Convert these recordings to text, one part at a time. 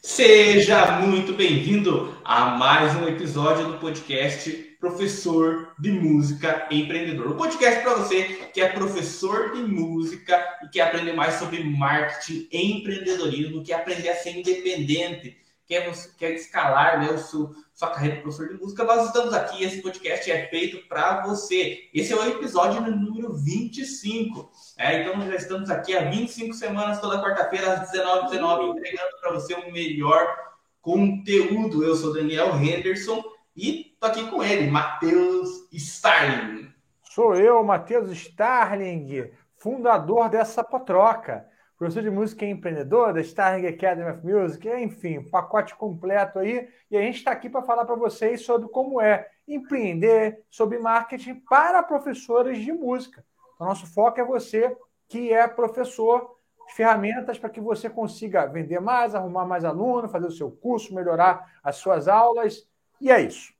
Seja muito bem-vindo a mais um episódio do podcast Professor de Música Empreendedor. O um podcast para você que é professor de música e quer aprender mais sobre marketing, empreendedorismo, quer aprender a ser independente, quer, quer escalar né, o seu, sua carreira de professor de música. Nós estamos aqui, esse podcast é feito para você. Esse é o episódio número 25. É, então, já estamos aqui há 25 semanas, toda quarta-feira, às 19h19, entregando para você o melhor conteúdo. Eu sou Daniel Henderson e tô aqui com ele, Matheus Starling. Sou eu, Matheus Starling, fundador dessa potroca. Professor de música e empreendedor da Starling Academy of Music, enfim, pacote completo aí. E a gente está aqui para falar para vocês sobre como é empreender, sobre marketing para professores de música. O nosso foco é você que é professor, ferramentas para que você consiga vender mais, arrumar mais aluno, fazer o seu curso, melhorar as suas aulas. E é isso.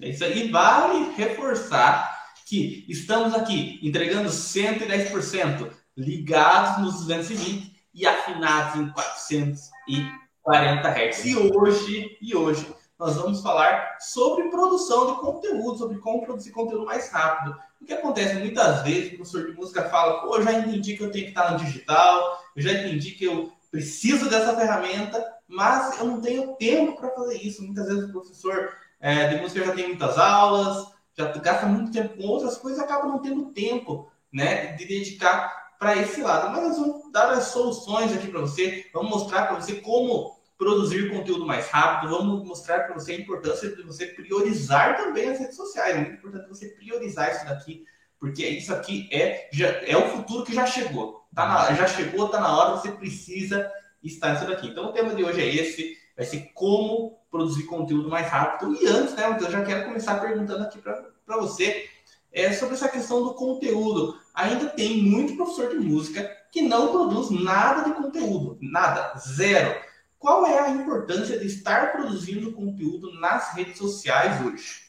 É isso aí. E vale reforçar que estamos aqui entregando 110% ligados nos 220 e afinados em 440 Hz. E hoje, e hoje nós vamos falar sobre produção de conteúdo, sobre como produzir conteúdo mais rápido. O que acontece muitas vezes, o professor de música fala, pô, eu já entendi que eu tenho que estar no digital, eu já entendi que eu preciso dessa ferramenta, mas eu não tenho tempo para fazer isso. Muitas vezes o professor é, de música já tem muitas aulas, já gasta muito tempo com outras coisas acaba não tendo tempo né, de dedicar para esse lado. Mas nós vamos dar as soluções aqui para você, vamos mostrar para você como produzir conteúdo mais rápido, vamos mostrar para você a importância de você priorizar também as redes sociais. É muito importante você priorizar isso daqui, porque isso aqui é, já, é o futuro que já chegou. Tá na, já chegou, está na hora, você precisa estar nisso daqui. Então o tema de hoje é esse, vai ser como produzir conteúdo mais rápido. E antes, né, eu já quero começar perguntando aqui para você é, sobre essa questão do conteúdo. Ainda tem muito professor de música que não produz nada de conteúdo, nada, zero. Qual é a importância de estar produzindo conteúdo nas redes sociais hoje?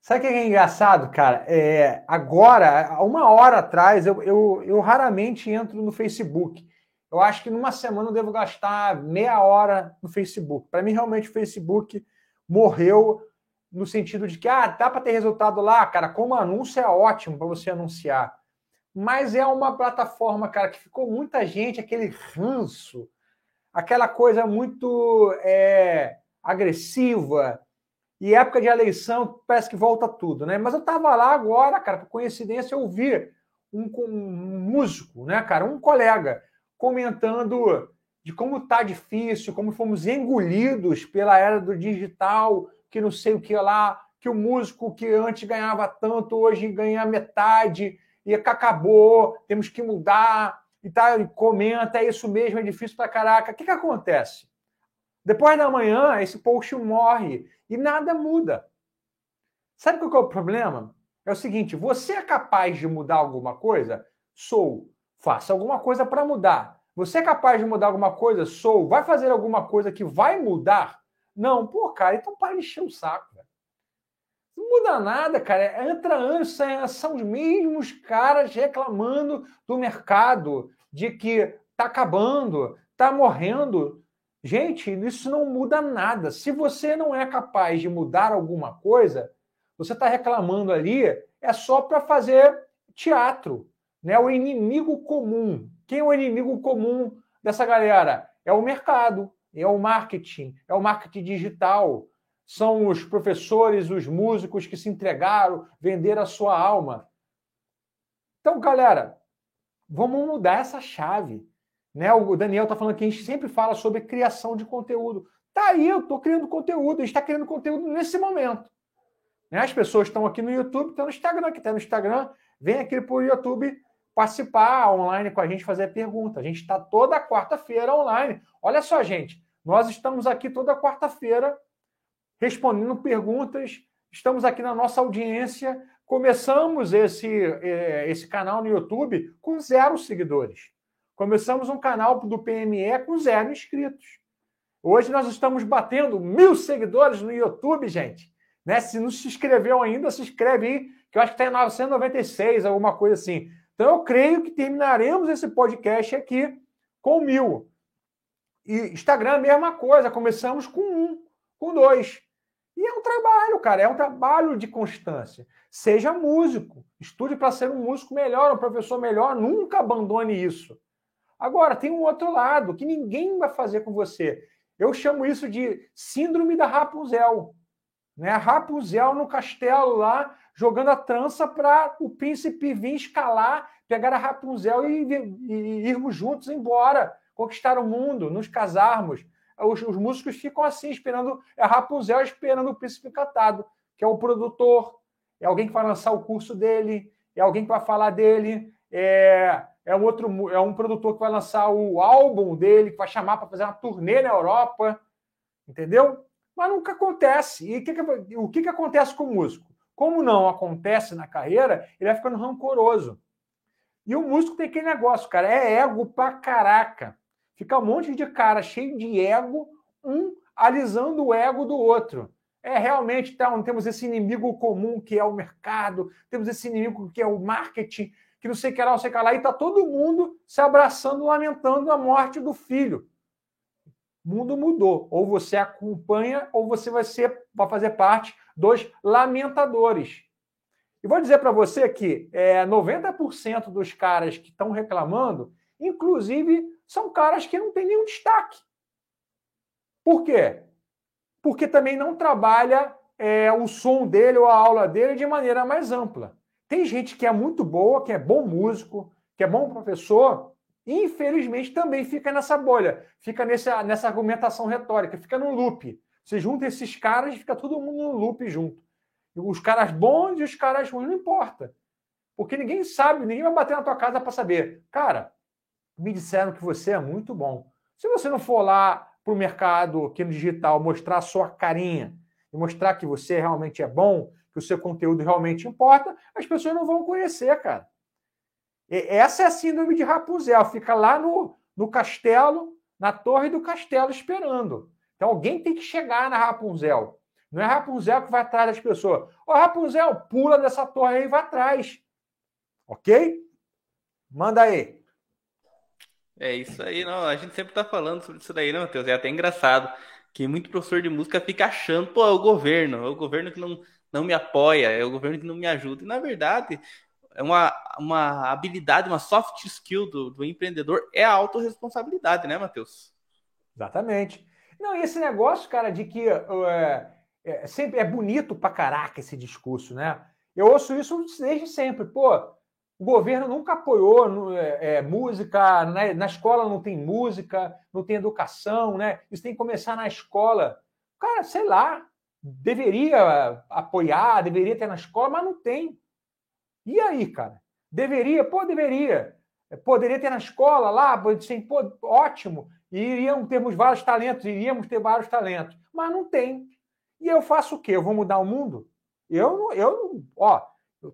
Sabe o que é engraçado, cara? É, agora, uma hora atrás, eu, eu, eu raramente entro no Facebook. Eu acho que numa semana eu devo gastar meia hora no Facebook. Para mim, realmente, o Facebook morreu no sentido de que, ah, dá para ter resultado lá, cara, como anúncio é ótimo para você anunciar. Mas é uma plataforma, cara, que ficou muita gente, aquele ranço aquela coisa muito é, agressiva. E época de eleição parece que volta tudo, né? Mas eu estava lá agora, cara, por coincidência, eu vi um, um, músico, né, cara, um colega comentando de como tá difícil, como fomos engolidos pela era do digital, que não sei o que lá, que o músico que antes ganhava tanto, hoje ganha metade, e acabou, temos que mudar e, tá, e comenta, é isso mesmo, é difícil pra caraca. O que, que acontece? Depois da manhã, esse post morre e nada muda. Sabe qual é o problema? É o seguinte: você é capaz de mudar alguma coisa? Sou. Faça alguma coisa para mudar. Você é capaz de mudar alguma coisa? Sou. Vai fazer alguma coisa que vai mudar? Não. Pô, cara, então para de encher o saco. Não muda nada, cara. Entra anos, são os mesmos caras reclamando do mercado, de que está acabando, está morrendo. Gente, isso não muda nada. Se você não é capaz de mudar alguma coisa, você está reclamando ali, é só para fazer teatro. Né? O inimigo comum. Quem é o inimigo comum dessa galera? É o mercado, é o marketing, é o marketing digital. São os professores, os músicos que se entregaram, venderam a sua alma. Então, galera, Vamos mudar essa chave. Né? O Daniel está falando que a gente sempre fala sobre criação de conteúdo. Tá aí, eu estou criando conteúdo, a gente está criando conteúdo nesse momento. Né? As pessoas estão aqui no YouTube, estão no Instagram, que está no Instagram, vem aqui para o YouTube participar online com a gente, fazer pergunta. A gente está toda quarta-feira online. Olha só, gente, nós estamos aqui toda quarta-feira respondendo perguntas, estamos aqui na nossa audiência Começamos esse, é, esse canal no YouTube com zero seguidores. Começamos um canal do PME com zero inscritos. Hoje nós estamos batendo mil seguidores no YouTube, gente. Né? Se não se inscreveu ainda, se inscreve aí, que eu acho que está em 996, alguma coisa assim. Então eu creio que terminaremos esse podcast aqui com mil. E Instagram, a mesma coisa. Começamos com um, com dois. E é um trabalho, cara, é um trabalho de constância. Seja músico, estude para ser um músico melhor, um professor melhor, nunca abandone isso. Agora, tem um outro lado que ninguém vai fazer com você. Eu chamo isso de síndrome da Rapunzel. Né? Rapunzel no castelo lá, jogando a trança para o príncipe vir escalar, pegar a Rapunzel e, e, e irmos juntos embora, conquistar o mundo, nos casarmos os, os músicos ficam assim, esperando. É Rapunzel esperando o príncipe encantado, que é o produtor, é alguém que vai lançar o curso dele, é alguém que vai falar dele, é, é um outro, é um produtor que vai lançar o álbum dele, que vai chamar para fazer uma turnê na Europa, entendeu? Mas nunca acontece. E que que, o que, que acontece com o músico? Como não acontece na carreira, ele vai ficando rancoroso. E o músico tem aquele negócio, cara, é ego pra caraca. Fica um monte de cara cheio de ego, um alisando o ego do outro. É realmente, então, temos esse inimigo comum que é o mercado, temos esse inimigo que é o marketing, que não sei o que lá, não sei o que lá, e está todo mundo se abraçando, lamentando a morte do filho. O mundo mudou. Ou você acompanha, ou você vai, ser, vai fazer parte dos lamentadores. E vou dizer para você que é, 90% dos caras que estão reclamando, inclusive são caras que não têm nenhum destaque. Por quê? Porque também não trabalha é, o som dele ou a aula dele de maneira mais ampla. Tem gente que é muito boa, que é bom músico, que é bom professor, e infelizmente também fica nessa bolha, fica nessa, nessa argumentação retórica, fica no loop. Você junta esses caras e fica todo mundo no loop junto. Os caras bons e os caras ruins, não importa. Porque ninguém sabe, ninguém vai bater na tua casa para saber. Cara, me disseram que você é muito bom. Se você não for lá para o mercado aqui no digital mostrar a sua carinha e mostrar que você realmente é bom, que o seu conteúdo realmente importa, as pessoas não vão conhecer, cara. E essa é a síndrome de Rapunzel. Fica lá no, no castelo, na torre do castelo, esperando. Então alguém tem que chegar na Rapunzel. Não é Rapunzel que vai atrás das pessoas. Ô, Rapunzel, pula dessa torre aí e vai atrás. Ok? Manda aí. É isso aí, não. A gente sempre tá falando sobre isso daí, né, Matheus? É até engraçado que muito professor de música fica achando, pô, é o governo, é o governo que não, não me apoia, é o governo que não me ajuda. E na verdade, é uma, uma habilidade, uma soft skill do, do empreendedor é a autorresponsabilidade, né, Matheus? Exatamente. Não, e esse negócio, cara, de que é, é, sempre é bonito pra caraca esse discurso, né? Eu ouço isso desde sempre. Pô, o governo nunca apoiou é, é, música, né? na escola não tem música, não tem educação, né? Isso tem que começar na escola. Cara, sei lá, deveria apoiar, deveria ter na escola, mas não tem. E aí, cara? Deveria? Pô, deveria. Poderia ter na escola lá, assim, pô, ótimo. E iríamos termos vários talentos, iríamos ter vários talentos. Mas não tem. E eu faço o quê? Eu vou mudar o mundo? Eu, eu, ó,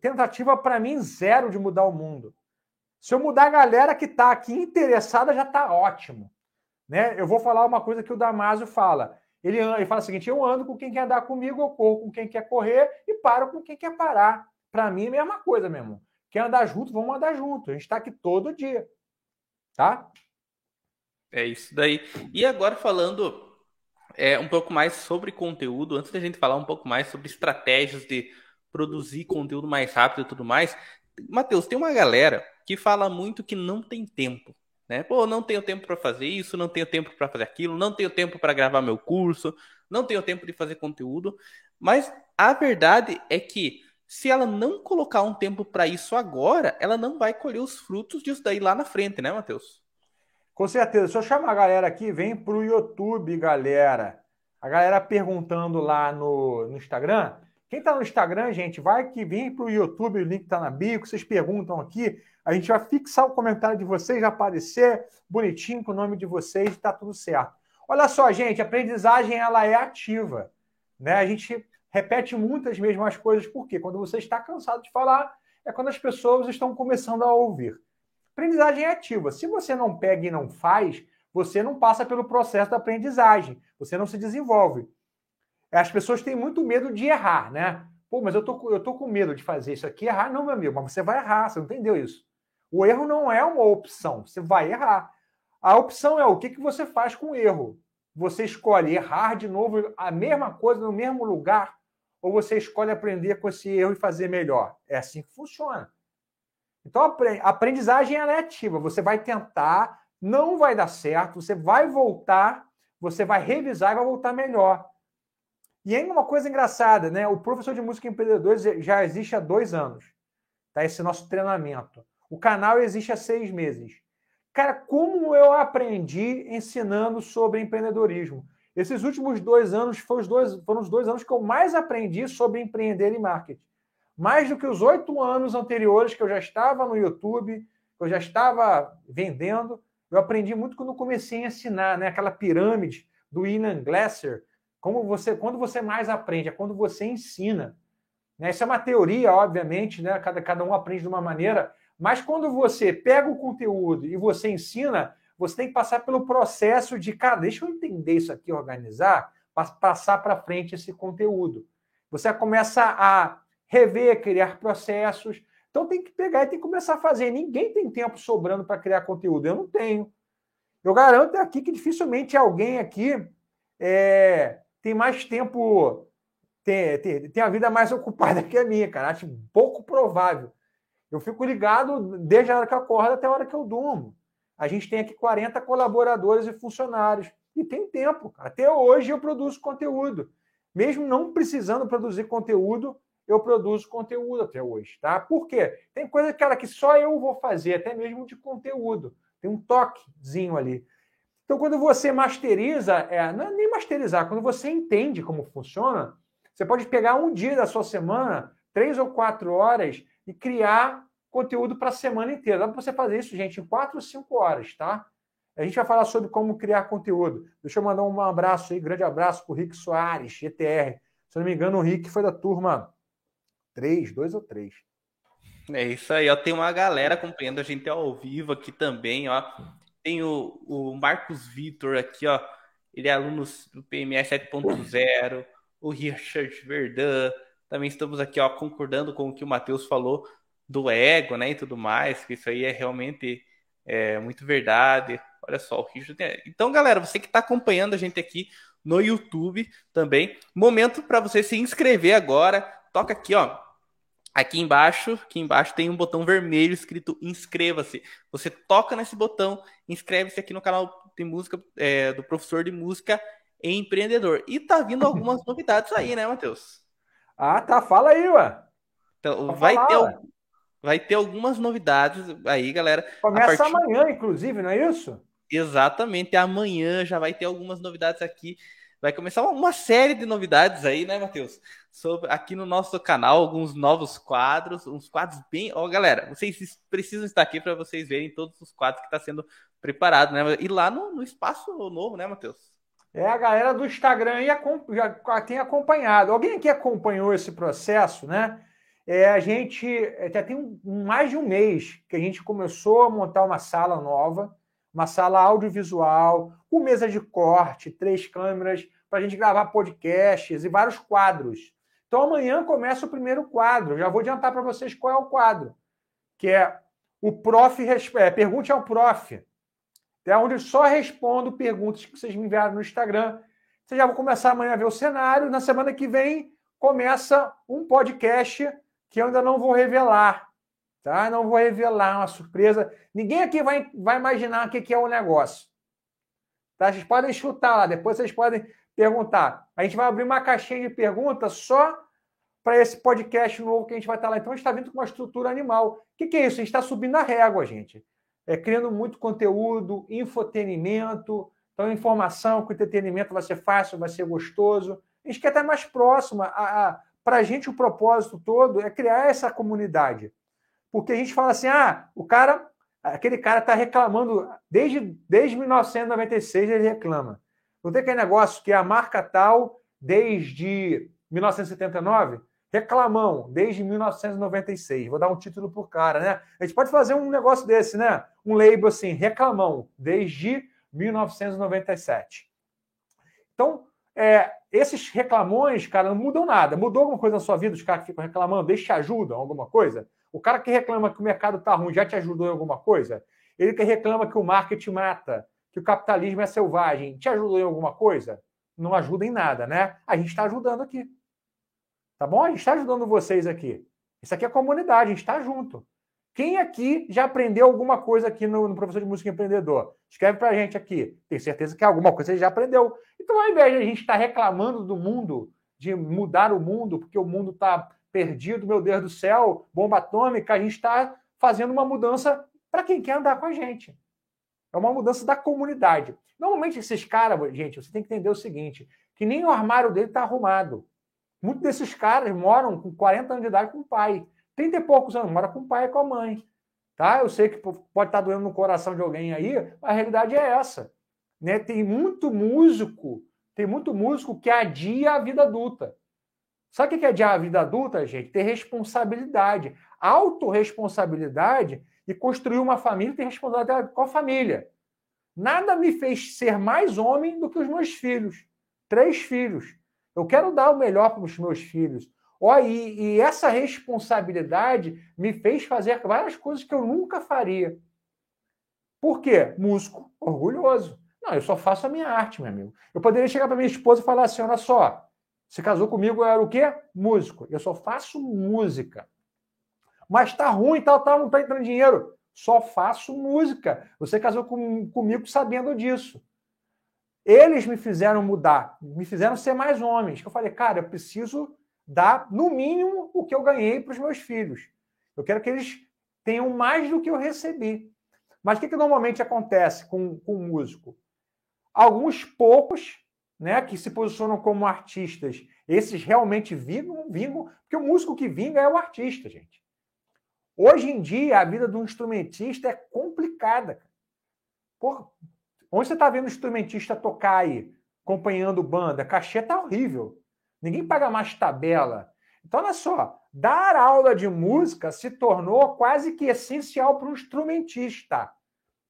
Tentativa para mim zero de mudar o mundo. Se eu mudar a galera que está aqui interessada, já está ótimo. Né? Eu vou falar uma coisa que o Damásio fala. Ele, ele fala o seguinte: eu ando com quem quer andar comigo, eu corro com quem quer correr e paro com quem quer parar. Para mim é a mesma coisa, meu irmão. Quer andar junto, vamos andar junto. A gente está aqui todo dia. Tá? É isso daí. E agora falando é, um pouco mais sobre conteúdo, antes da gente falar um pouco mais sobre estratégias de produzir conteúdo mais rápido e tudo mais. Matheus, tem uma galera que fala muito que não tem tempo. Né? Pô, não tenho tempo para fazer isso, não tenho tempo para fazer aquilo, não tenho tempo para gravar meu curso, não tenho tempo de fazer conteúdo. Mas a verdade é que se ela não colocar um tempo para isso agora, ela não vai colher os frutos disso daí lá na frente, né, Matheus? Com certeza. Se eu chamar a galera aqui, vem pro YouTube, galera. A galera perguntando lá no, no Instagram, quem está no Instagram, gente, vai que vem para o YouTube, o link está na bio, que vocês perguntam aqui. A gente vai fixar o comentário de vocês, vai aparecer bonitinho com o nome de vocês e está tudo certo. Olha só, gente, a aprendizagem ela é ativa. Né? A gente repete muitas mesmas coisas, porque quando você está cansado de falar, é quando as pessoas estão começando a ouvir. Aprendizagem é ativa. Se você não pega e não faz, você não passa pelo processo da aprendizagem, você não se desenvolve. As pessoas têm muito medo de errar, né? Pô, mas eu tô, eu tô com medo de fazer isso aqui. Errar, não, meu amigo, mas você vai errar, você não entendeu isso. O erro não é uma opção, você vai errar. A opção é o que, que você faz com o erro. Você escolhe errar de novo a mesma coisa no mesmo lugar, ou você escolhe aprender com esse erro e fazer melhor. É assim que funciona. Então, a aprendizagem é ativa. Você vai tentar, não vai dar certo, você vai voltar, você vai revisar e vai voltar melhor. E ainda uma coisa engraçada, né? O professor de música empreendedores já existe há dois anos. Tá? Esse nosso treinamento. O canal existe há seis meses. Cara, como eu aprendi ensinando sobre empreendedorismo? Esses últimos dois anos foram os dois, foram os dois anos que eu mais aprendi sobre empreender e marketing. Mais do que os oito anos anteriores que eu já estava no YouTube, que eu já estava vendendo. Eu aprendi muito quando comecei a ensinar, né? Aquela pirâmide do Ian Glasser. Como você, quando você mais aprende, é quando você ensina. Né? Isso é uma teoria, obviamente, né? Cada, cada um aprende de uma maneira, mas quando você pega o conteúdo e você ensina, você tem que passar pelo processo de, cara, deixa eu entender isso aqui, organizar, passar para frente esse conteúdo. Você começa a rever, criar processos. Então tem que pegar e tem que começar a fazer. Ninguém tem tempo sobrando para criar conteúdo. Eu não tenho. Eu garanto aqui que dificilmente alguém aqui é, tem mais tempo, tem, tem, tem a vida mais ocupada que a minha, cara. Acho pouco provável. Eu fico ligado desde a hora que eu acordo até a hora que eu durmo. A gente tem aqui 40 colaboradores e funcionários. E tem tempo. Até hoje eu produzo conteúdo. Mesmo não precisando produzir conteúdo, eu produzo conteúdo até hoje, tá? Por quê? Tem coisa, cara, que só eu vou fazer, até mesmo de conteúdo. Tem um toquezinho ali. Então, quando você masteriza, é, não é nem masterizar, quando você entende como funciona, você pode pegar um dia da sua semana, três ou quatro horas, e criar conteúdo para a semana inteira. Dá para você fazer isso, gente, em quatro ou cinco horas, tá? A gente vai falar sobre como criar conteúdo. Deixa eu mandar um abraço aí, grande abraço para o Rick Soares, GTR. Se não me engano, o Rick foi da turma 3, 2 ou 3. É isso aí, ó. Tem uma galera acompanhando a gente ao vivo aqui também, ó. Tem o, o Marcos Vitor aqui, ó. Ele é aluno do PME 7.0. O Richard Verdun, também estamos aqui, ó, concordando com o que o Matheus falou do ego, né, e tudo mais, que isso aí é realmente é, muito verdade. Olha só, o Richard. Então, galera, você que está acompanhando a gente aqui no YouTube também, momento para você se inscrever agora. Toca aqui, ó. Aqui embaixo, aqui embaixo tem um botão vermelho escrito inscreva-se. Você toca nesse botão, inscreve-se aqui no canal de música é, do professor de música empreendedor. E tá vindo algumas novidades aí, né, Matheus? Ah, tá. Fala aí, ué. Então, vai falar, ter, ué. vai ter algumas novidades aí, galera. Começa partir... amanhã, inclusive, não é isso? Exatamente. Amanhã já vai ter algumas novidades aqui. Vai começar uma série de novidades aí, né, Matheus? Sobre aqui no nosso canal, alguns novos quadros, uns quadros bem. Ó, galera, vocês precisam estar aqui para vocês verem todos os quadros que está sendo preparado, né? E lá no, no espaço novo, né, Matheus? É, a galera do Instagram já tem acompanhado. Alguém aqui acompanhou esse processo, né? É, a gente já tem um, mais de um mês que a gente começou a montar uma sala nova, uma sala audiovisual, com mesa de corte, três câmeras, para a gente gravar podcasts e vários quadros. Então amanhã começa o primeiro quadro. Já vou adiantar para vocês qual é o quadro, que é o prof. É, pergunte ao prof. É onde eu só respondo perguntas que vocês me enviaram no Instagram. Vocês já vão começar amanhã a ver o cenário. Na semana que vem começa um podcast que eu ainda não vou revelar. Tá? Não vou revelar uma surpresa. Ninguém aqui vai, vai imaginar o que é o negócio. Tá? Vocês podem chutar lá, depois vocês podem perguntar. A gente vai abrir uma caixinha de perguntas só para esse podcast novo que a gente vai estar lá. Então, a gente está vindo com uma estrutura animal. O que, que é isso? A gente está subindo a régua, gente é, criando muito conteúdo, infotenimento. Então, informação com entretenimento vai ser fácil, vai ser gostoso. A gente quer estar mais próximo. Para a gente, o propósito todo é criar essa comunidade. Porque a gente fala assim: ah, o cara, aquele cara está reclamando, desde, desde 1996 ele reclama. Não tem aquele negócio que a marca tal, desde 1979, Reclamão, desde 1996. Vou dar um título por cara, né? A gente pode fazer um negócio desse, né? Um label assim, Reclamão, desde 1997. Então, é, esses reclamões, cara, não mudam nada. Mudou alguma coisa na sua vida? Os caras que ficam reclamando, eles te ajudam alguma coisa? O cara que reclama que o mercado está ruim já te ajudou em alguma coisa? Ele que reclama que o marketing mata, que o capitalismo é selvagem, te ajudou em alguma coisa? Não ajuda em nada, né? A gente está ajudando aqui. Tá bom? A gente está ajudando vocês aqui. Isso aqui é comunidade, a gente está junto. Quem aqui já aprendeu alguma coisa aqui no, no Professor de Música Empreendedor? Escreve para a gente aqui. Tenho certeza que alguma coisa você já aprendeu. Então, ao invés de a gente estar tá reclamando do mundo, de mudar o mundo, porque o mundo está perdido, meu Deus do céu, bomba atômica, a gente está fazendo uma mudança para quem quer andar com a gente. É uma mudança da comunidade. Normalmente, esses caras, gente, você tem que entender o seguinte: que nem o armário dele está arrumado. Muitos desses caras moram com 40 anos de idade com o pai. 30 e poucos anos, mora com o pai e com a mãe. Tá? Eu sei que pode estar doendo no coração de alguém aí, mas a realidade é essa. Né? Tem muito músico, tem muito músico que adia a vida adulta. Sabe o que é adiar a vida adulta, gente? Ter responsabilidade, autorresponsabilidade e construir uma família ter responsabilidade com a família. Nada me fez ser mais homem do que os meus filhos. Três filhos. Eu quero dar o melhor para os meus filhos. Oh, e, e, essa responsabilidade me fez fazer várias coisas que eu nunca faria. Por quê? Músico, orgulhoso. Não, eu só faço a minha arte, meu amigo. Eu poderia chegar para minha esposa e falar assim: olha só, você casou comigo, era o quê? Músico. Eu só faço música. Mas tá ruim, tal, tal, não tá entrando dinheiro. Só faço música. Você casou com, comigo sabendo disso. Eles me fizeram mudar, me fizeram ser mais homens. Eu falei, cara, eu preciso dar, no mínimo, o que eu ganhei para os meus filhos. Eu quero que eles tenham mais do que eu recebi. Mas o que, que normalmente acontece com, com músico? Alguns poucos né, que se posicionam como artistas, esses realmente vingam, vingam, porque o músico que vinga é o artista, gente. Hoje em dia, a vida de um instrumentista é complicada. Porra, onde você está vendo um instrumentista tocar aí, acompanhando banda? Cachê tá horrível. Ninguém paga mais tabela. Então, olha só, dar aula de música se tornou quase que essencial para um instrumentista.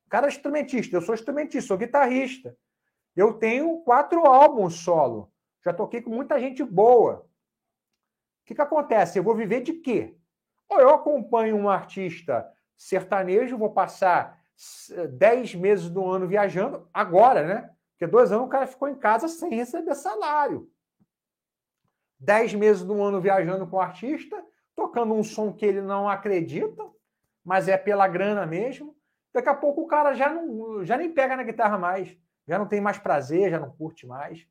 O cara é instrumentista, eu sou instrumentista, sou guitarrista. Eu tenho quatro álbuns solo. Já toquei com muita gente boa. O que, que acontece? Eu vou viver de quê? Ou eu acompanho um artista sertanejo, vou passar dez meses do ano viajando, agora, né? Porque dois anos o cara ficou em casa sem receber salário dez meses do ano viajando com o artista, tocando um som que ele não acredita, mas é pela grana mesmo. Daqui a pouco o cara já, não, já nem pega na guitarra mais, já não tem mais prazer, já não curte mais.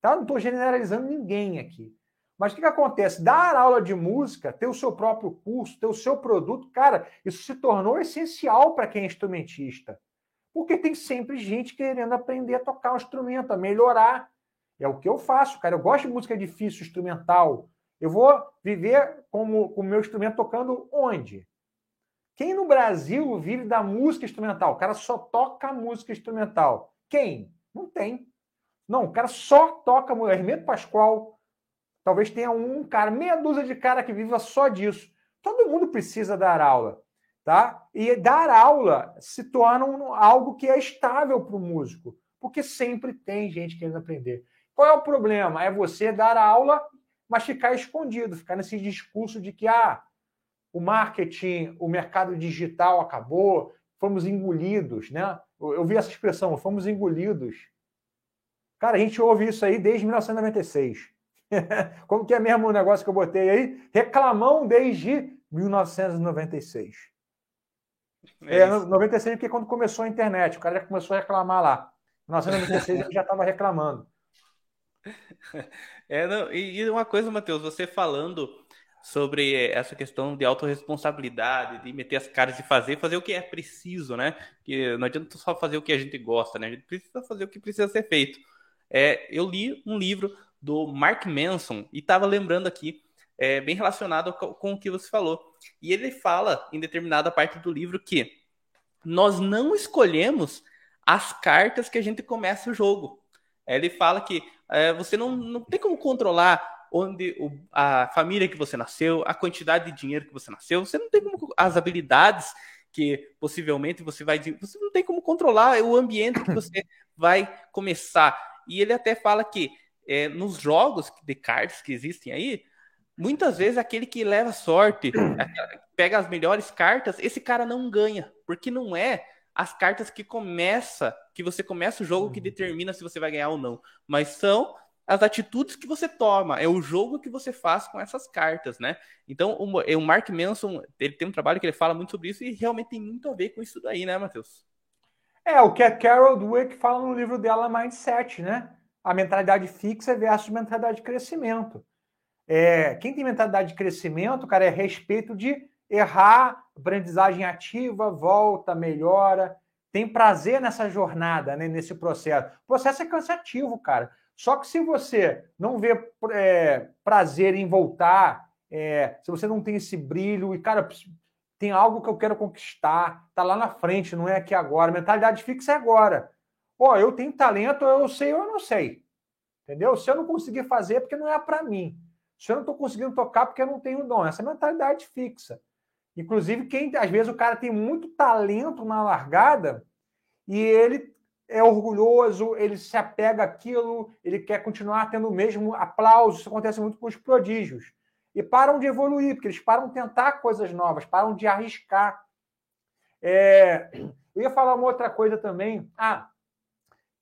Tá? Não estou generalizando ninguém aqui. Mas o que, que acontece? Dar aula de música, ter o seu próprio curso, ter o seu produto, cara, isso se tornou essencial para quem é instrumentista. Porque tem sempre gente querendo aprender a tocar um instrumento, a melhorar. É o que eu faço, cara. Eu gosto de música difícil, instrumental. Eu vou viver como o meu instrumento tocando onde? Quem no Brasil vive da música instrumental? O cara só toca música instrumental. Quem? Não tem. Não, o cara só toca Hermeto Pascoal. Talvez tenha um cara, meia dúzia de cara que viva só disso. Todo mundo precisa dar aula, tá? E dar aula se torna algo que é estável para o músico, porque sempre tem gente querendo aprender. Qual é o problema? É você dar aula, mas ficar escondido, ficar nesse discurso de que ah, o marketing, o mercado digital acabou, fomos engolidos, né? Eu vi essa expressão, fomos engolidos. Cara, a gente ouve isso aí desde 1996. Como que é mesmo o negócio que eu botei aí? Reclamão desde 1996. É, é 96 porque quando começou a internet, o cara já começou a reclamar lá. Em 1996 ele já estava reclamando. É, não, e, e uma coisa, Matheus, você falando sobre essa questão de autorresponsabilidade, de meter as caras e fazer, fazer o que é preciso, né? Que não adianta só fazer o que a gente gosta, né? A gente precisa fazer o que precisa ser feito. É, eu li um livro do Mark Manson e estava lembrando aqui, é, bem relacionado com, o que você falou. E ele fala em determinada parte do livro que nós não escolhemos as cartas que a gente começa o jogo. Ele fala que é, você não, não tem como controlar onde o, a família que você nasceu, a quantidade de dinheiro que você nasceu, você não tem como as habilidades que possivelmente você vai você não tem como controlar o ambiente que você vai começar. E ele até fala que é, nos jogos de cartas que existem aí, muitas vezes aquele que leva sorte, pega as melhores cartas, esse cara não ganha, porque não é as cartas que começa, que você começa o jogo que uhum. determina se você vai ganhar ou não, mas são as atitudes que você toma, é o jogo que você faz com essas cartas, né? Então, o, o Mark Manson, ele tem um trabalho que ele fala muito sobre isso e realmente tem muito a ver com isso daí, né, Matheus? É, o que a Carol Dweck fala no livro dela, Mindset, né? A mentalidade fixa versus mentalidade de crescimento. É, quem tem mentalidade de crescimento, cara, é respeito de errar, aprendizagem ativa, volta, melhora, tem prazer nessa jornada, né, nesse processo. O processo é cansativo, cara. Só que se você não vê é, prazer em voltar, é, se você não tem esse brilho e, cara, tem algo que eu quero conquistar, tá lá na frente, não é aqui agora. Mentalidade fixa é agora. Ó, eu tenho talento, eu sei ou eu não sei. Entendeu? Se eu não conseguir fazer, é porque não é para mim. Se eu não estou conseguindo tocar, porque eu não tenho dom. Essa é mentalidade fixa. Inclusive, quem às vezes o cara tem muito talento na largada e ele é orgulhoso, ele se apega àquilo, ele quer continuar tendo o mesmo aplauso. Isso acontece muito com os prodígios. E param de evoluir, porque eles param de tentar coisas novas, param de arriscar. É... Eu ia falar uma outra coisa também. Ah,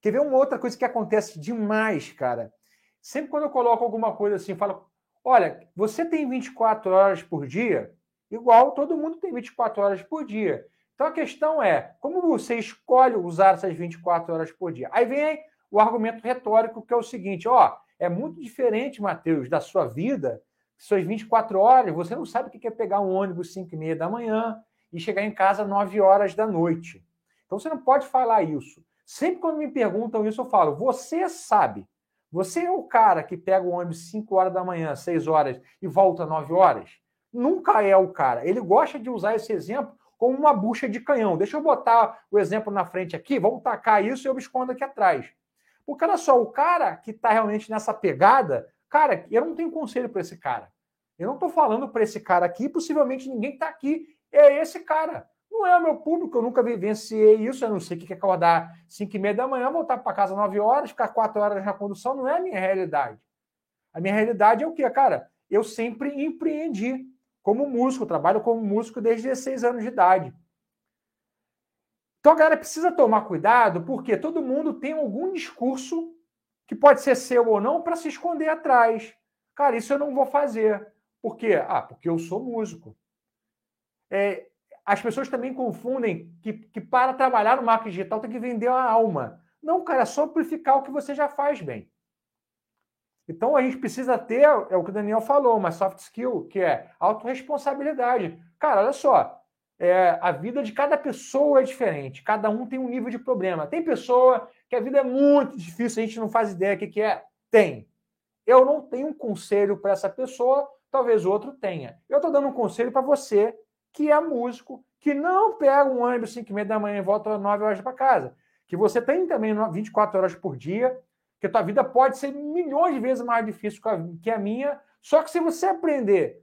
quer ver uma outra coisa que acontece demais, cara? Sempre quando eu coloco alguma coisa assim, falo: olha, você tem 24 horas por dia, igual todo mundo tem 24 horas por dia. Então a questão é, como você escolhe usar essas 24 horas por dia? Aí vem o argumento retórico que é o seguinte, ó, é muito diferente, Mateus, da sua vida, suas 24 horas, você não sabe o que é pegar um ônibus 5 e meia da manhã e chegar em casa 9 horas da noite. Então você não pode falar isso. Sempre quando me perguntam isso, eu falo, você sabe. Você é o cara que pega o ônibus 5 horas da manhã, 6 horas e volta 9 horas? Nunca é o cara. Ele gosta de usar esse exemplo como uma bucha de canhão. Deixa eu botar o exemplo na frente aqui, vamos tacar isso e eu me escondo aqui atrás. Porque olha só, o cara que está realmente nessa pegada, cara, eu não tenho conselho para esse cara. Eu não estou falando para esse cara aqui, possivelmente ninguém está aqui, é esse cara. Não é o meu público, eu nunca vivenciei isso, eu não sei o que é acordar 5 e meia da manhã, voltar para casa 9 horas, ficar 4 horas na condução, não é a minha realidade. A minha realidade é o quê, cara? Eu sempre empreendi como músico, trabalho como músico desde 16 anos de idade. Então a galera precisa tomar cuidado, porque todo mundo tem algum discurso que pode ser seu ou não para se esconder atrás. Cara, isso eu não vou fazer. Por quê? Ah, porque eu sou músico. É, as pessoas também confundem que, que para trabalhar no marketing digital tem que vender a alma. Não, cara, é só amplificar o que você já faz bem. Então a gente precisa ter, é o que o Daniel falou, uma soft skill, que é autorresponsabilidade. Cara, olha só, é, a vida de cada pessoa é diferente, cada um tem um nível de problema. Tem pessoa que a vida é muito difícil, a gente não faz ideia do que, que é. Tem. Eu não tenho um conselho para essa pessoa, talvez outro tenha. Eu estou dando um conselho para você, que é músico, que não pega um ônibus 5 e meia da manhã e volta às 9 horas para casa. Que você tem também 24 horas por dia, que a tua vida pode ser milhões de vezes mais difícil que a minha, só que se você aprender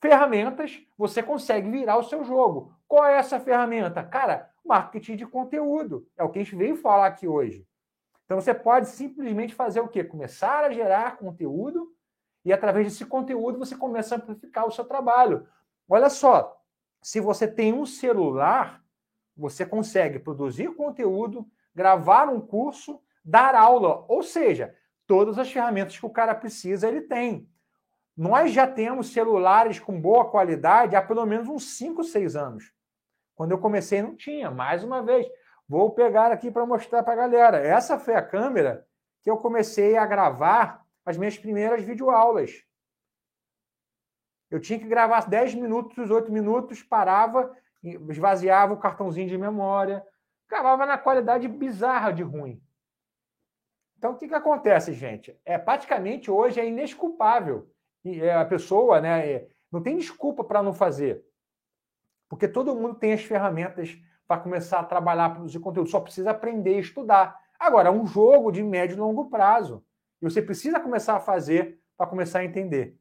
ferramentas, você consegue virar o seu jogo. Qual é essa ferramenta? Cara, marketing de conteúdo. É o que a gente veio falar aqui hoje. Então você pode simplesmente fazer o quê? Começar a gerar conteúdo e através desse conteúdo você começa a amplificar o seu trabalho. Olha só, se você tem um celular, você consegue produzir conteúdo, gravar um curso dar aula, ou seja, todas as ferramentas que o cara precisa, ele tem. Nós já temos celulares com boa qualidade há pelo menos uns 5, 6 anos. Quando eu comecei não tinha, mais uma vez. Vou pegar aqui para mostrar para a galera. Essa foi a câmera que eu comecei a gravar as minhas primeiras videoaulas. Eu tinha que gravar 10 minutos, 8 minutos, parava, esvaziava o cartãozinho de memória, gravava na qualidade bizarra de ruim. Então, o que, que acontece, gente? É praticamente hoje é inesculpável. E é, a pessoa né, é, não tem desculpa para não fazer. Porque todo mundo tem as ferramentas para começar a trabalhar, produzir conteúdo. Só precisa aprender e estudar. Agora, é um jogo de médio e longo prazo. E você precisa começar a fazer para começar a entender.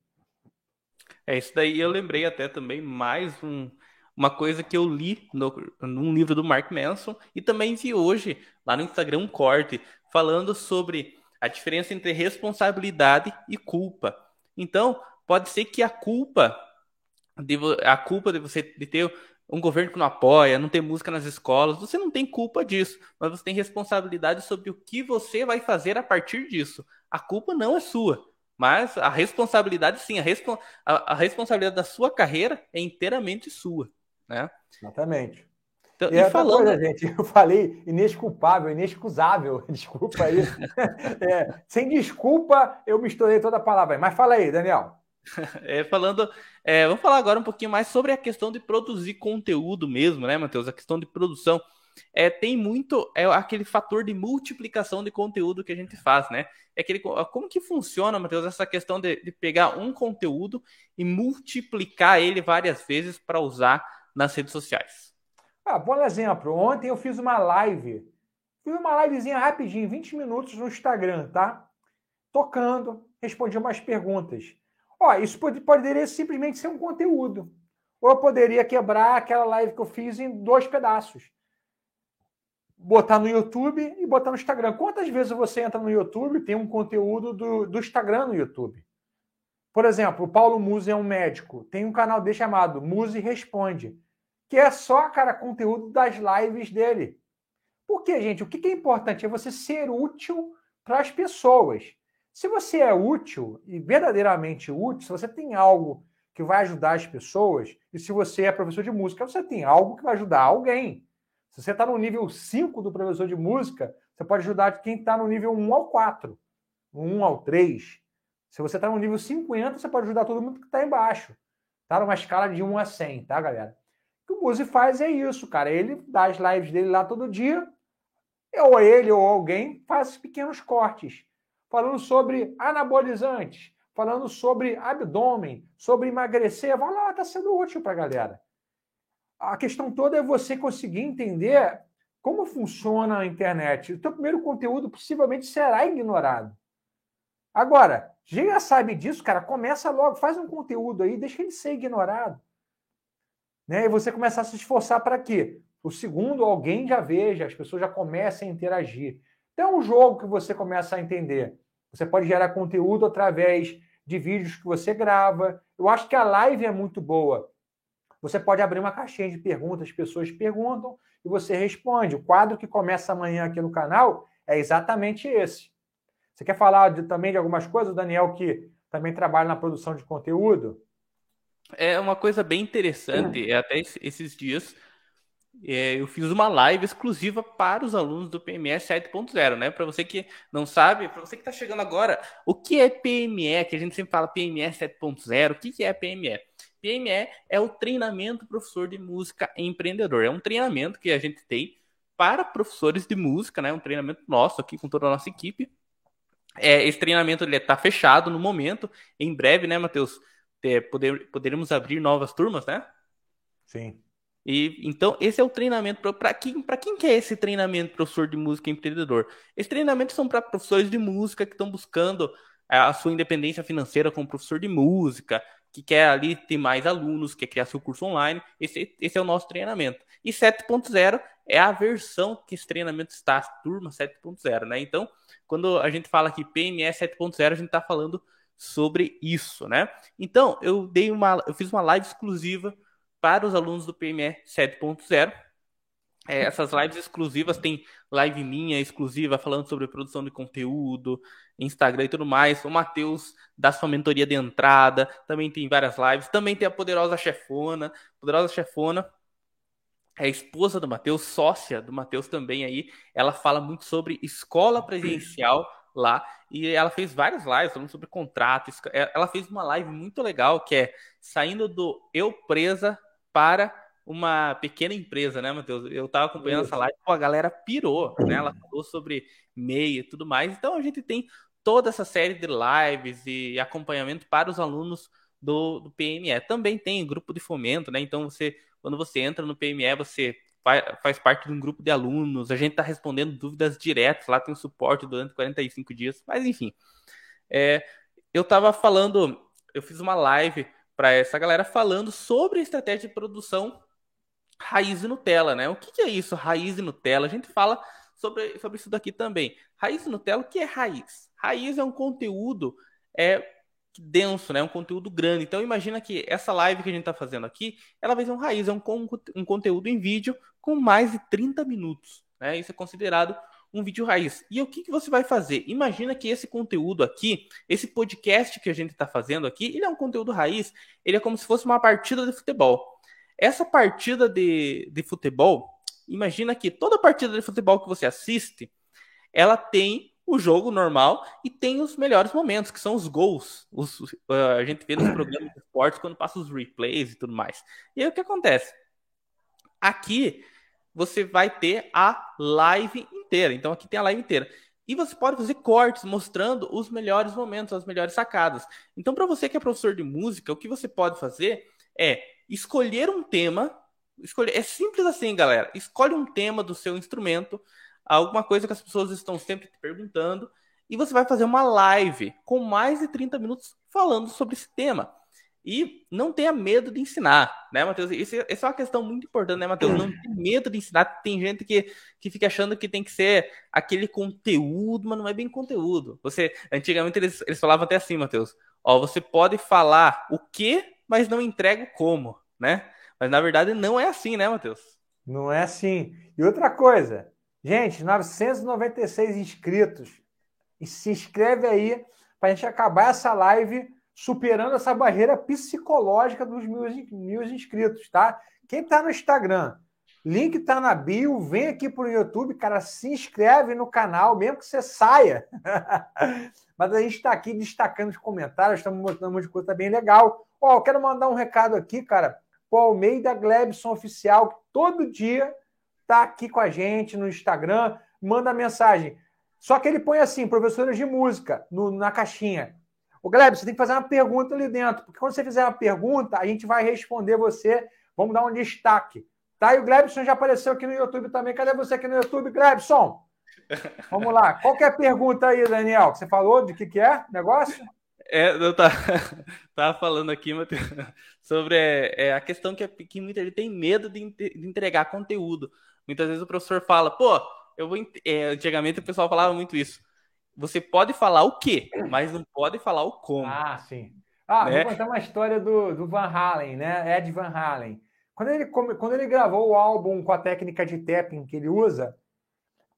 É, isso daí eu lembrei até também mais um, uma coisa que eu li no, num livro do Mark Manson e também vi hoje lá no Instagram um corte falando sobre a diferença entre responsabilidade e culpa. Então, pode ser que a culpa de, a culpa de você de ter um governo que não apoia, não tem música nas escolas, você não tem culpa disso, mas você tem responsabilidade sobre o que você vai fazer a partir disso. A culpa não é sua, mas a responsabilidade sim, a, respo a, a responsabilidade da sua carreira é inteiramente sua, né? Exatamente. Então, e, e falando, coisa, gente, eu falei inexculpável, inexcusável, desculpa aí. é, sem desculpa, eu misturei toda a palavra. Mas fala aí, Daniel. É, falando, é, vamos falar agora um pouquinho mais sobre a questão de produzir conteúdo mesmo, né, Matheus? A questão de produção. É, tem muito é aquele fator de multiplicação de conteúdo que a gente faz, né? É aquele, como que funciona, Matheus, essa questão de, de pegar um conteúdo e multiplicar ele várias vezes para usar nas redes sociais? Ah, por exemplo, ontem eu fiz uma live, fiz uma livezinha rapidinho, 20 minutos no Instagram, tá? Tocando, respondi umas perguntas. Ó, isso pode, poderia simplesmente ser um conteúdo. Ou eu poderia quebrar aquela live que eu fiz em dois pedaços. Botar no YouTube e botar no Instagram. Quantas vezes você entra no YouTube e tem um conteúdo do, do Instagram no YouTube? Por exemplo, o Paulo Musi é um médico. Tem um canal dele chamado Musi Responde, que é só, cara, conteúdo das lives dele. Por quê, gente? O que é importante é você ser útil para as pessoas. Se você é útil e verdadeiramente útil, se você tem algo que vai ajudar as pessoas, e se você é professor de música, você tem algo que vai ajudar alguém. Se você está no nível 5 do professor de música, você pode ajudar quem está no nível 1 ao 4, 1 ao 3. Se você está no nível 50, você pode ajudar todo mundo que está embaixo. Tá numa escala de 1 a 100, tá, galera? Que o Muzi faz é isso, cara. Ele dá as lives dele lá todo dia, ou ele ou alguém faz pequenos cortes falando sobre anabolizantes, falando sobre abdômen, sobre emagrecer. Vai lá, está sendo útil para a galera. A questão toda é você conseguir entender como funciona a internet. O teu primeiro conteúdo possivelmente será ignorado. Agora, já sabe disso, cara, começa logo, faz um conteúdo aí, deixa ele ser ignorado. Né? E você começar a se esforçar para quê? O segundo, alguém já veja, as pessoas já comecem a interagir. Então, é um jogo que você começa a entender. Você pode gerar conteúdo através de vídeos que você grava. Eu acho que a live é muito boa. Você pode abrir uma caixinha de perguntas, as pessoas perguntam e você responde. O quadro que começa amanhã aqui no canal é exatamente esse. Você quer falar de, também de algumas coisas, Daniel, que também trabalha na produção de conteúdo? É uma coisa bem interessante. É. Até esses dias é, eu fiz uma live exclusiva para os alunos do PME 7.0, né? Para você que não sabe, para você que está chegando agora, o que é PME? Que a gente sempre fala PME 7.0, o que, que é PME? PME é o treinamento professor de música empreendedor. É um treinamento que a gente tem para professores de música, né? Um treinamento nosso aqui com toda a nossa equipe. É, esse treinamento ele está fechado no momento. Em breve, né, Matheus? É, poder, poderemos abrir novas turmas, né? Sim. E, então, esse é o treinamento para quem, quem que é esse treinamento, professor de música empreendedor? Esses treinamentos são para professores de música que estão buscando é, a sua independência financeira como professor de música, que quer ali ter mais alunos, quer criar seu curso online. Esse, esse é o nosso treinamento. E 7.0 é a versão que esse treinamento está, a turma 7.0, né? Então, quando a gente fala aqui PME 7.0, a gente está falando sobre isso, né? Então, eu dei uma, eu fiz uma live exclusiva para os alunos do PME 7.0. É, essas lives exclusivas tem live minha exclusiva falando sobre produção de conteúdo, Instagram e tudo mais. O Matheus dá sua mentoria de entrada, também tem várias lives. Também tem a poderosa chefona, poderosa chefona é a esposa do Matheus, sócia do Matheus também aí. Ela fala muito sobre escola presencial lá e ela fez várias lives falando sobre contratos. Ela fez uma live muito legal que é saindo do eu presa para uma pequena empresa, né, Matheus? Eu estava acompanhando Isso. essa live, pô, a galera pirou, né? Ela falou sobre MEI e tudo mais. Então a gente tem toda essa série de lives e acompanhamento para os alunos do, do PME. Também tem grupo de fomento, né? Então você, quando você entra no PME, você faz, parte de um grupo de alunos. A gente está respondendo dúvidas diretas, lá tem suporte durante 45 dias. Mas enfim, é, eu estava falando, eu fiz uma live para essa galera falando sobre estratégia de produção raiz e Nutella, né? O que, que, é isso, raiz e Nutella? A gente fala sobre, sobre isso daqui também. Raiz e Nutella, o que é raiz? Raiz é um conteúdo é, denso, né? Um conteúdo grande. Então imagina que essa live que a gente está fazendo aqui, ela vai ser um raiz, é um, um conteúdo em vídeo com mais de 30 minutos. Né? Isso é considerado um vídeo raiz. E o que, que você vai fazer? Imagina que esse conteúdo aqui, esse podcast que a gente está fazendo aqui, ele é um conteúdo raiz, ele é como se fosse uma partida de futebol. Essa partida de, de futebol, imagina que toda partida de futebol que você assiste, ela tem o jogo normal e tem os melhores momentos, que são os gols. Os, uh, a gente vê nos programas de esportes quando passa os replays e tudo mais. E aí o que acontece? Aqui você vai ter a live inteira. Então aqui tem a live inteira. E você pode fazer cortes mostrando os melhores momentos, as melhores sacadas. Então, para você que é professor de música, o que você pode fazer é escolher um tema. Escolher, é simples assim, galera. Escolhe um tema do seu instrumento alguma coisa que as pessoas estão sempre te perguntando, e você vai fazer uma live com mais de 30 minutos falando sobre esse tema. E não tenha medo de ensinar, né, Matheus? Isso, é uma questão muito importante, né, Matheus? Não tem medo de ensinar. Tem gente que, que fica achando que tem que ser aquele conteúdo, mas não é bem conteúdo. Você, antigamente eles, eles falavam até assim, Matheus. Ó, você pode falar o que, mas não entrega o como, né? Mas na verdade não é assim, né, Matheus? Não é assim. E outra coisa, Gente, 996 inscritos. E se inscreve aí para a gente acabar essa live superando essa barreira psicológica dos mil, inscritos, tá? Quem está no Instagram, link está na bio, vem aqui para o YouTube, cara, se inscreve no canal, mesmo que você saia. Mas a gente está aqui destacando os comentários, estamos mostrando uma coisa bem legal. Ó, eu quero mandar um recado aqui, cara, para o Almeida Glebson Oficial, que todo dia está aqui com a gente no Instagram, manda mensagem. Só que ele põe assim, professores de música, no, na caixinha. O Gleb, você tem que fazer uma pergunta ali dentro, porque quando você fizer uma pergunta, a gente vai responder você, vamos dar um destaque. Tá? E o Glebson já apareceu aqui no YouTube também. Cadê você aqui no YouTube, Glebson? Vamos lá. Qual que é a pergunta aí, Daniel? Você falou de que que é negócio? É, eu tava, tava falando aqui, Matheus, sobre é, é, a questão que, que muita gente tem medo de, de entregar conteúdo. Muitas vezes o professor fala, pô, eu vou. É, antigamente o pessoal falava muito isso. Você pode falar o quê, mas não pode falar o como. Ah, sim. Ah, né? vou contar uma história do, do Van Halen, né? Ed Van Halen. Quando ele, quando ele gravou o álbum com a técnica de tapping que ele usa,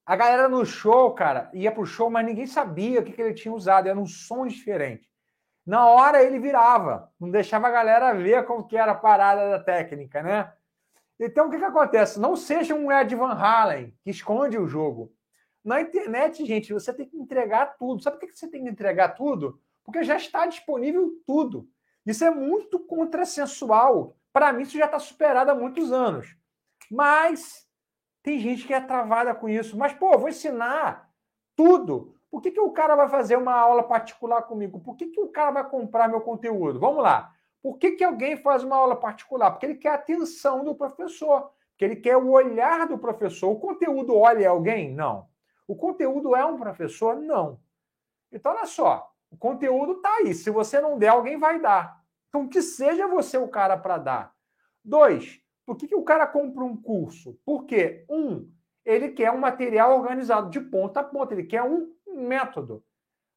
a galera no show, cara, ia pro show, mas ninguém sabia o que, que ele tinha usado. Era um som diferente. Na hora ele virava, não deixava a galera ver como que era a parada da técnica, né? Então, o que, que acontece? Não seja um Ed Van Halen que esconde o jogo. Na internet, gente, você tem que entregar tudo. Sabe por que você tem que entregar tudo? Porque já está disponível tudo. Isso é muito contrassensual. Para mim, isso já está superado há muitos anos. Mas tem gente que é travada com isso. Mas, pô, vou ensinar tudo. Por que, que o cara vai fazer uma aula particular comigo? Por que, que o cara vai comprar meu conteúdo? Vamos lá. Por que, que alguém faz uma aula particular? Porque ele quer a atenção do professor, porque ele quer o olhar do professor. O conteúdo olha alguém? Não. O conteúdo é um professor? Não. Então, olha só, o conteúdo está aí. Se você não der, alguém vai dar. Então, que seja você o cara para dar. Dois, por que, que o cara compra um curso? Porque, um, ele quer um material organizado de ponta a ponta, ele quer um método.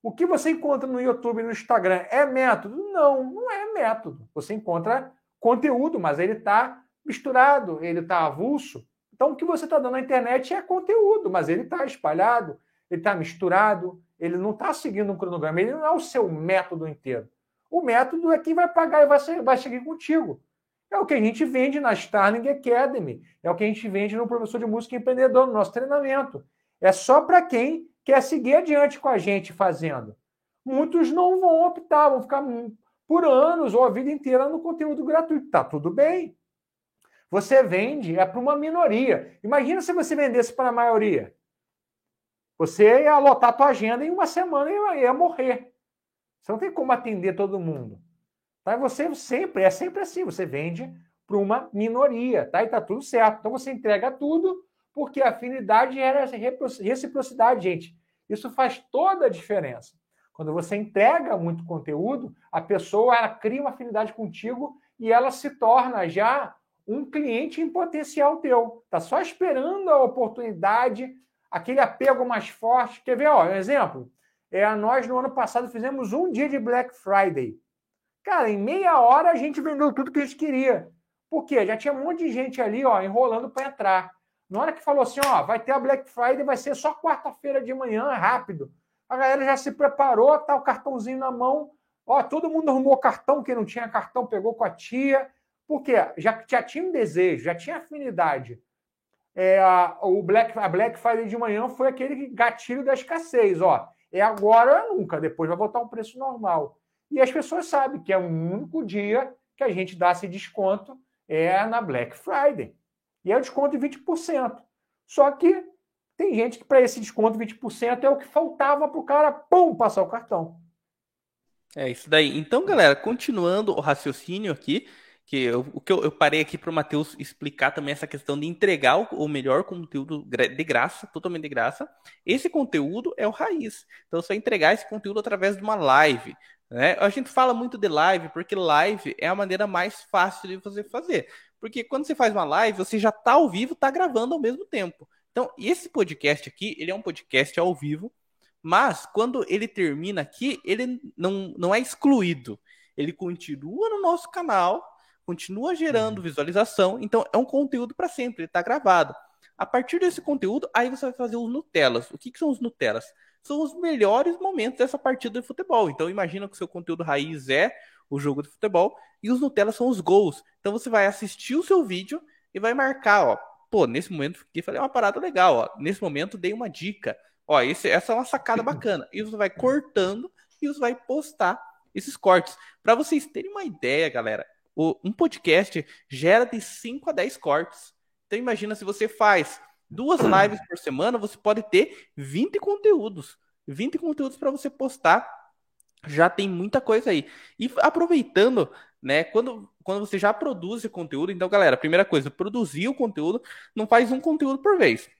O que você encontra no YouTube e no Instagram é método? Não, não é método. Você encontra conteúdo, mas ele está misturado, ele está avulso. Então, o que você está dando na internet é conteúdo, mas ele está espalhado, ele está misturado, ele não está seguindo um cronograma, ele não é o seu método inteiro. O método é quem vai pagar e vai, ser, vai seguir contigo. É o que a gente vende na Starling Academy, é o que a gente vende no professor de música empreendedor, no nosso treinamento. É só para quem quer seguir adiante com a gente fazendo. Muitos não vão optar, vão ficar por anos ou a vida inteira no conteúdo gratuito. Tá tudo bem. Você vende é para uma minoria. Imagina se você vendesse para a maioria. Você ia lotar a tua agenda em uma semana e ia morrer. Você não tem como atender todo mundo. Tá? Você sempre, é sempre assim, você vende para uma minoria, tá? E tá tudo certo. Então você entrega tudo porque afinidade era reciprocidade, gente. Isso faz toda a diferença. Quando você entrega muito conteúdo, a pessoa ela cria uma afinidade contigo e ela se torna já um cliente em potencial teu. Tá só esperando a oportunidade, aquele apego mais forte. Quer ver, ó, um exemplo? É, nós, no ano passado, fizemos um dia de Black Friday. Cara, em meia hora a gente vendeu tudo que a gente queria. Por quê? Já tinha um monte de gente ali, ó, enrolando para entrar. Na hora que falou assim, ó, vai ter a Black Friday, vai ser só quarta-feira de manhã, rápido. A galera já se preparou, tá o cartãozinho na mão. Ó, todo mundo arrumou cartão, quem não tinha cartão pegou com a tia. Por quê? Já, já tinha um desejo, já tinha afinidade. É, a, o Black, a Black Friday de manhã foi aquele gatilho da escassez, ó. É agora ou nunca, depois vai voltar um preço normal. E as pessoas sabem que é o único dia que a gente dá esse desconto é na Black Friday. E é o desconto de 20%. Só que tem gente que para esse desconto de 20% é o que faltava para o cara, pum, passar o cartão. É isso daí. Então, galera, continuando o raciocínio aqui, que eu, o que eu, eu parei aqui para o Matheus explicar também essa questão de entregar o, o, melhor conteúdo de graça, totalmente de graça. Esse conteúdo é o raiz. Então, você entregar esse conteúdo através de uma live. Né? A gente fala muito de live porque live é a maneira mais fácil de você fazer. Porque quando você faz uma live, você já está ao vivo, está gravando ao mesmo tempo. Então, esse podcast aqui, ele é um podcast ao vivo, mas quando ele termina aqui, ele não, não é excluído. Ele continua no nosso canal, continua gerando uhum. visualização, então é um conteúdo para sempre, ele está gravado. A partir desse conteúdo, aí você vai fazer os Nutellas. O que, que são os Nutellas? São os melhores momentos dessa partida de futebol. Então imagina que o seu conteúdo raiz é o jogo de futebol e os Nutellas são os gols. Então você vai assistir o seu vídeo e vai marcar, ó, pô, nesse momento aqui falei uma parada legal, ó. Nesse momento dei uma dica. Ó, esse, essa é uma sacada bacana. E você vai cortando e você vai postar esses cortes. Para vocês terem uma ideia, galera, o, um podcast gera de 5 a 10 cortes. Então imagina se você faz duas lives por semana, você pode ter 20 conteúdos. 20 conteúdos para você postar. Já tem muita coisa aí. E aproveitando, né, quando, quando você já produz conteúdo, então, galera, primeira coisa, produzir o conteúdo, não faz um conteúdo por vez.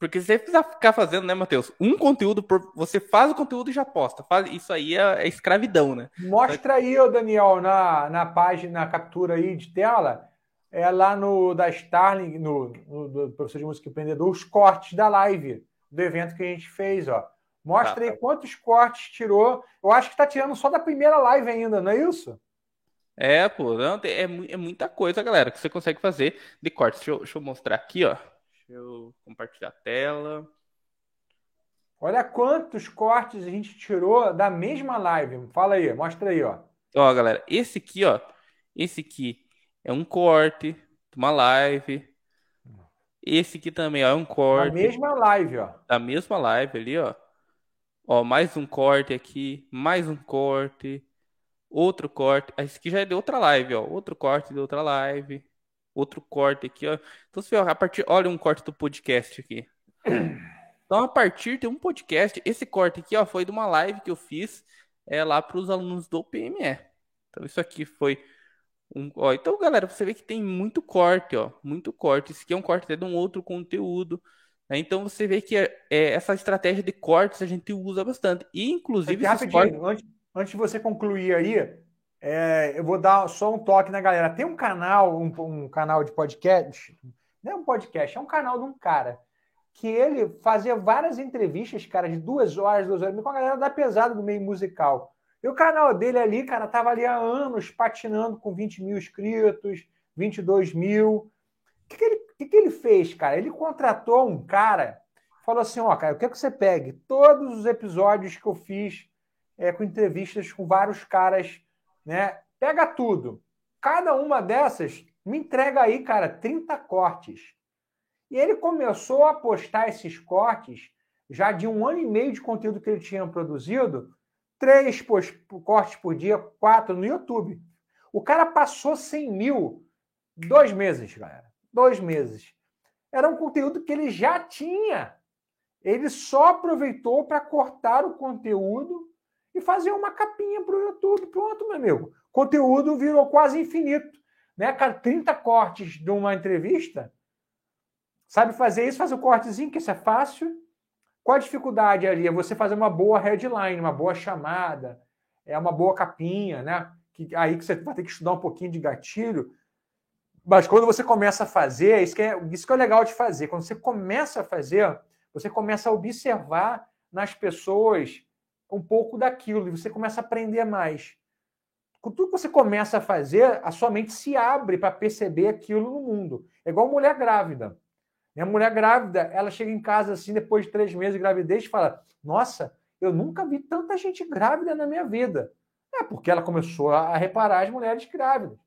Porque se você precisar ficar fazendo, né, Matheus? Um conteúdo por. Você faz o conteúdo e já posta. Faz... Isso aí é, é escravidão, né? Mostra aí, ô Daniel, na, na página, na captura aí de tela, é lá no da Starling, no, no do professor de música empreendedor, os cortes da live do evento que a gente fez, ó. Mostra ah, aí quantos cortes tirou. Eu acho que tá tirando só da primeira live ainda, não é isso? É, pô, não, é, é muita coisa, galera, que você consegue fazer de cortes. Deixa eu, deixa eu mostrar aqui, ó. Deixa eu compartilhar a tela. Olha quantos cortes a gente tirou da mesma live. Fala aí, mostra aí, ó. Ó, galera, esse aqui, ó. Esse aqui é um corte de uma live. Esse aqui também ó, é um corte. Da mesma live, ó. Da mesma live ali, ó. Ó, mais um corte aqui, mais um corte, outro corte. Esse aqui já é de outra live, ó. Outro corte de outra live outro corte aqui, ó. Então vê, a partir, olha um corte do podcast aqui. Então, a partir de um podcast, esse corte aqui, ó, foi de uma live que eu fiz é, lá para os alunos do PME. Então, isso aqui foi um, ó, então, galera, você vê que tem muito corte, ó, muito corte. Isso aqui é um corte de um outro conteúdo. Né? Então, você vê que é, é, essa estratégia de cortes a gente usa bastante. E, inclusive, cortes... antes, antes de você concluir aí, é, eu vou dar só um toque na galera. Tem um canal, um, um, canal de podcast, não é um podcast, é um canal de um cara que ele fazia várias entrevistas, cara, de duas horas, duas horas, com a galera da pesada do meio musical. E o canal dele ali, cara, tava ali há anos patinando com 20 mil inscritos, 22 mil. Que, que, ele, que, que ele fez, cara? Ele contratou um cara, falou assim: ó, cara, eu quero que você pegue todos os episódios que eu fiz é, com entrevistas com vários caras né? Pega tudo. Cada uma dessas me entrega aí, cara, 30 cortes. E ele começou a postar esses cortes já de um ano e meio de conteúdo que ele tinha produzido, três cortes por dia, quatro no YouTube. O cara passou 100 mil dois meses, galera. Dois meses. Era um conteúdo que ele já tinha. Ele só aproveitou para cortar o conteúdo e fazer uma capinha para o YouTube. Pronto, meu amigo. Conteúdo virou quase infinito. Né, cara? 30 cortes de uma entrevista. Sabe fazer isso? Faz o um cortezinho, que isso é fácil. Qual a dificuldade ali? É você fazer uma boa headline, uma boa chamada, é uma boa capinha, né? Que, aí que você vai ter que estudar um pouquinho de gatilho. Mas quando você começa a fazer, isso que, é, isso que é legal de fazer. Quando você começa a fazer, você começa a observar nas pessoas um pouco daquilo e você começa a aprender mais. Com tudo que você começa a fazer, a sua mente se abre para perceber aquilo no mundo. É igual mulher grávida. A mulher grávida, ela chega em casa assim, depois de três meses de gravidez, e fala: Nossa, eu nunca vi tanta gente grávida na minha vida. É porque ela começou a reparar as mulheres grávidas.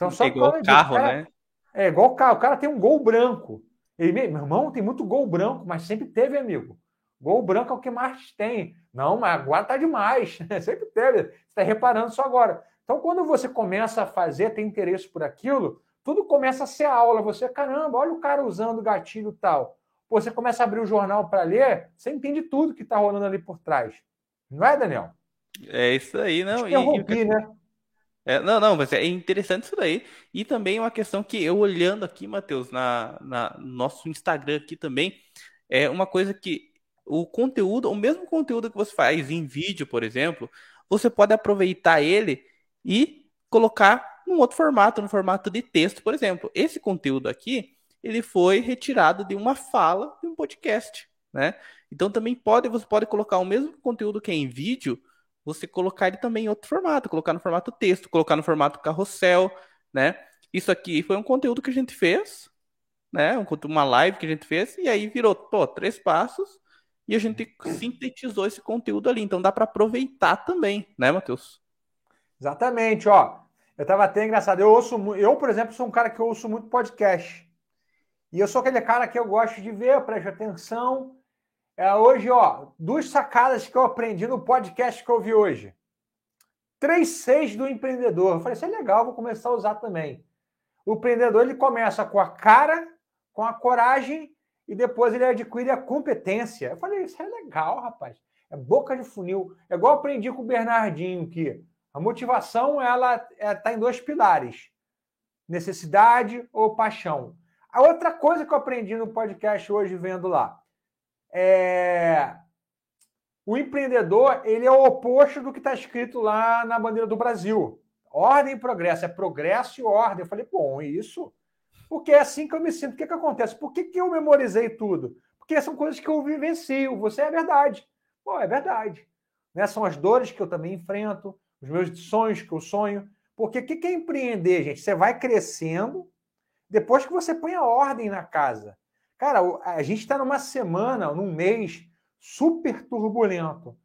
Então, só é igual o carro, cara, né? É igual o carro. O cara tem um gol branco. Ele, meu irmão, tem muito gol branco, mas sempre teve, amigo. Gol branco é o que mais tem. Não, mas agora tá demais. sempre teve. Você está reparando só agora. Então, quando você começa a fazer, tem interesse por aquilo, tudo começa a ser aula. Você, caramba, olha o cara usando o gatilho tal. Pô, você começa a abrir o jornal para ler, você entende tudo que está rolando ali por trás. Não é, Daniel? É isso aí, não. Interrompi, e, né? É, não, não, mas é interessante isso daí. E também uma questão que eu olhando aqui, Matheus, na, na nosso Instagram aqui também, é uma coisa que o conteúdo, o mesmo conteúdo que você faz em vídeo, por exemplo, você pode aproveitar ele e colocar num outro formato, no formato de texto, por exemplo. Esse conteúdo aqui, ele foi retirado de uma fala de um podcast, né? Então também pode, você pode colocar o mesmo conteúdo que é em vídeo, você colocar ele também em outro formato, colocar no formato texto, colocar no formato carrossel, né? Isso aqui foi um conteúdo que a gente fez, né? Uma live que a gente fez, e aí virou, pô, três passos, e a gente sintetizou esse conteúdo ali. Então dá para aproveitar também, né, Matheus? Exatamente, ó. Eu tava até engraçado. Eu ouço, eu, por exemplo, sou um cara que ouço muito podcast. E eu sou aquele cara que eu gosto de ver, preste atenção, é, hoje, ó, duas sacadas que eu aprendi no podcast que eu vi hoje. Três seis do empreendedor. Eu falei, isso é legal, vou começar a usar também. O empreendedor ele começa com a cara, com a coragem e depois ele adquire a competência. Eu falei, isso é legal, rapaz. É boca de funil. É igual aprendi com o Bernardinho que a motivação ela está é, em dois pilares: necessidade ou paixão. A outra coisa que eu aprendi no podcast hoje vendo lá é... o empreendedor ele é o oposto do que está escrito lá na bandeira do Brasil. Ordem e progresso, é progresso e ordem. Eu falei, bom, isso? Porque é assim que eu me sinto. O que, que acontece? Por que, que eu memorizei tudo? Porque são coisas que eu vivencio. Você é verdade. Pô, é verdade. Né? São as dores que eu também enfrento, os meus sonhos que eu sonho. Porque o que, que é empreender, gente? Você vai crescendo depois que você põe a ordem na casa. Cara, a gente está numa semana, num mês super turbulento.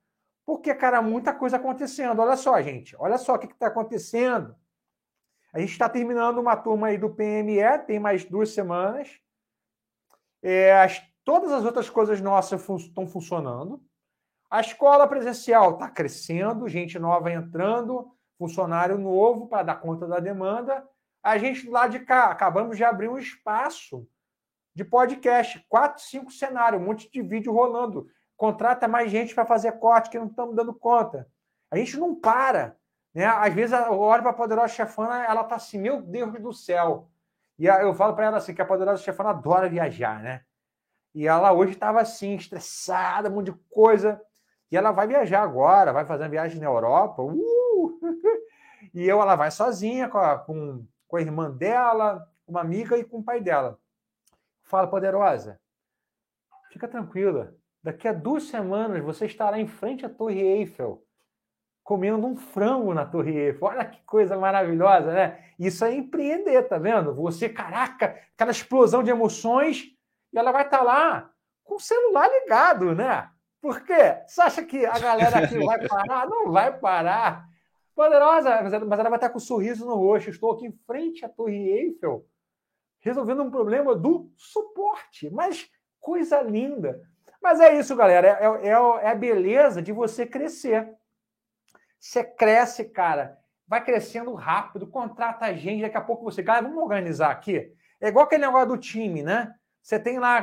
Porque, cara, muita coisa acontecendo. Olha só, gente. Olha só o que está acontecendo. A gente está terminando uma turma aí do PME, tem mais duas semanas. É, as, todas as outras coisas nossas estão fun funcionando. A escola presencial está crescendo, gente nova entrando, funcionário novo para dar conta da demanda. A gente lá de cá acabamos de abrir um espaço de podcast, quatro, cinco cenários, um monte de vídeo rolando. Contrata mais gente para fazer corte que não estamos dando conta. A gente não para. Né? Às vezes eu olho para a Poderosa Chefana, ela tá assim, meu Deus do céu. E eu falo para ela assim, que a Poderosa Chefana adora viajar, né? E ela hoje estava assim, estressada, um monte de coisa. E ela vai viajar agora, vai fazer uma viagem na Europa. Uh! E eu, ela vai sozinha com a, com, com a irmã dela, uma amiga e com o pai dela. Fala, poderosa. Fica tranquila. Daqui a duas semanas você estará em frente à Torre Eiffel, comendo um frango na Torre Eiffel. Olha que coisa maravilhosa, né? Isso é empreender, tá vendo? Você, caraca, aquela explosão de emoções, e ela vai estar tá lá com o celular ligado, né? Por quê? Você acha que a galera aqui vai parar? Não vai parar. Poderosa, mas ela vai estar tá com um sorriso no rosto. Estou aqui em frente à Torre Eiffel resolvendo um problema do suporte. Mas coisa linda. Mas é isso, galera. É, é, é a beleza de você crescer. Você cresce, cara. Vai crescendo rápido, contrata gente. Daqui a pouco você. Galera, vamos organizar aqui. É igual aquele negócio do time, né? Você tem lá,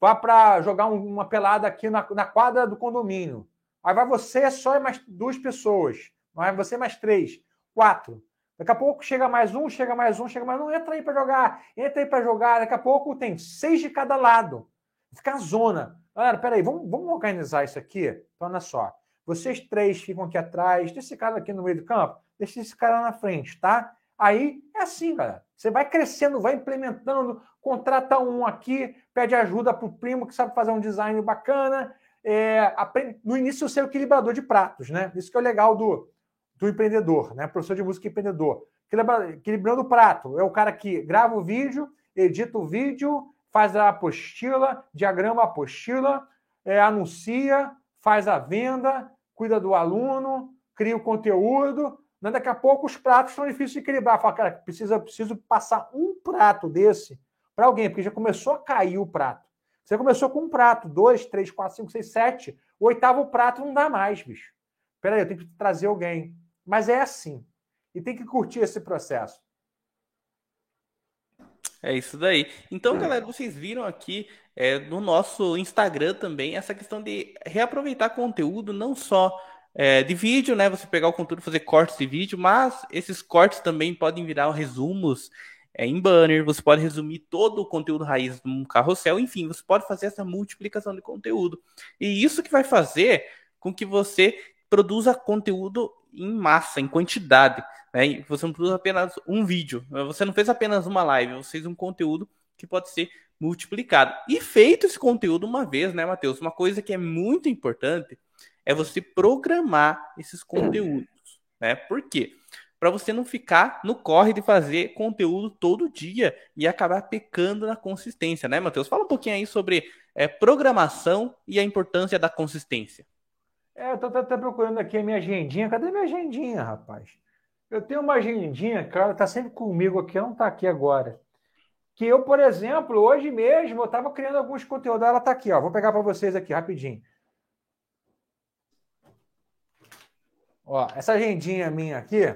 vá para jogar uma pelada aqui na, na quadra do condomínio. Aí vai você só e mais duas pessoas. Vai você mais três, quatro. Daqui a pouco chega mais um, chega mais um, chega mais um, entra aí para jogar, entra aí para jogar. Daqui a pouco tem seis de cada lado. Fica a zona. Galera, peraí, vamos, vamos organizar isso aqui? Então, olha só. Vocês três ficam aqui atrás, deixa esse cara aqui no meio do campo, deixa esse cara na frente, tá? Aí é assim, galera. Você vai crescendo, vai implementando, contrata um aqui, pede ajuda para o primo que sabe fazer um design bacana, é, no início ser o equilibrador de pratos, né? Isso que é o legal do, do empreendedor, né? Professor de música empreendedor. Equilibrando o prato. É o cara que grava o vídeo, edita o vídeo, faz a apostila, diagrama a apostila, é, anuncia, faz a venda, cuida do aluno, cria o conteúdo. Né? Daqui a pouco os pratos são difíceis de equilibrar. Fala, cara, precisa, preciso passar um prato desse para alguém, porque já começou a cair o prato. Você começou com um prato, dois, três, quatro, cinco, seis, sete. O oitavo prato não dá mais, bicho. Peraí, eu tenho que trazer alguém. Mas é assim. E tem que curtir esse processo. É isso daí. Então, galera, vocês viram aqui é, no nosso Instagram também essa questão de reaproveitar conteúdo, não só é, de vídeo, né? Você pegar o conteúdo, fazer cortes de vídeo, mas esses cortes também podem virar resumos é, em banner. Você pode resumir todo o conteúdo raiz num carrossel, enfim, você pode fazer essa multiplicação de conteúdo. E isso que vai fazer com que você produza conteúdo em massa, em quantidade. Né? Você não produz apenas um vídeo, você não fez apenas uma live, você fez um conteúdo que pode ser multiplicado. E feito esse conteúdo uma vez, né, Matheus? Uma coisa que é muito importante é você programar esses conteúdos, né? Por quê? Para você não ficar no corre de fazer conteúdo todo dia e acabar pecando na consistência, né, Matheus? Fala um pouquinho aí sobre é, programação e a importância da consistência. É, eu tô até procurando aqui a minha agendinha. Cadê minha agendinha, rapaz? Eu tenho uma agendinha, cara, tá sempre comigo aqui, não tá aqui agora. Que eu, por exemplo, hoje mesmo, eu estava criando alguns conteúdos. Ela tá aqui, ó. Vou pegar para vocês aqui rapidinho. Ó, essa agendinha minha aqui,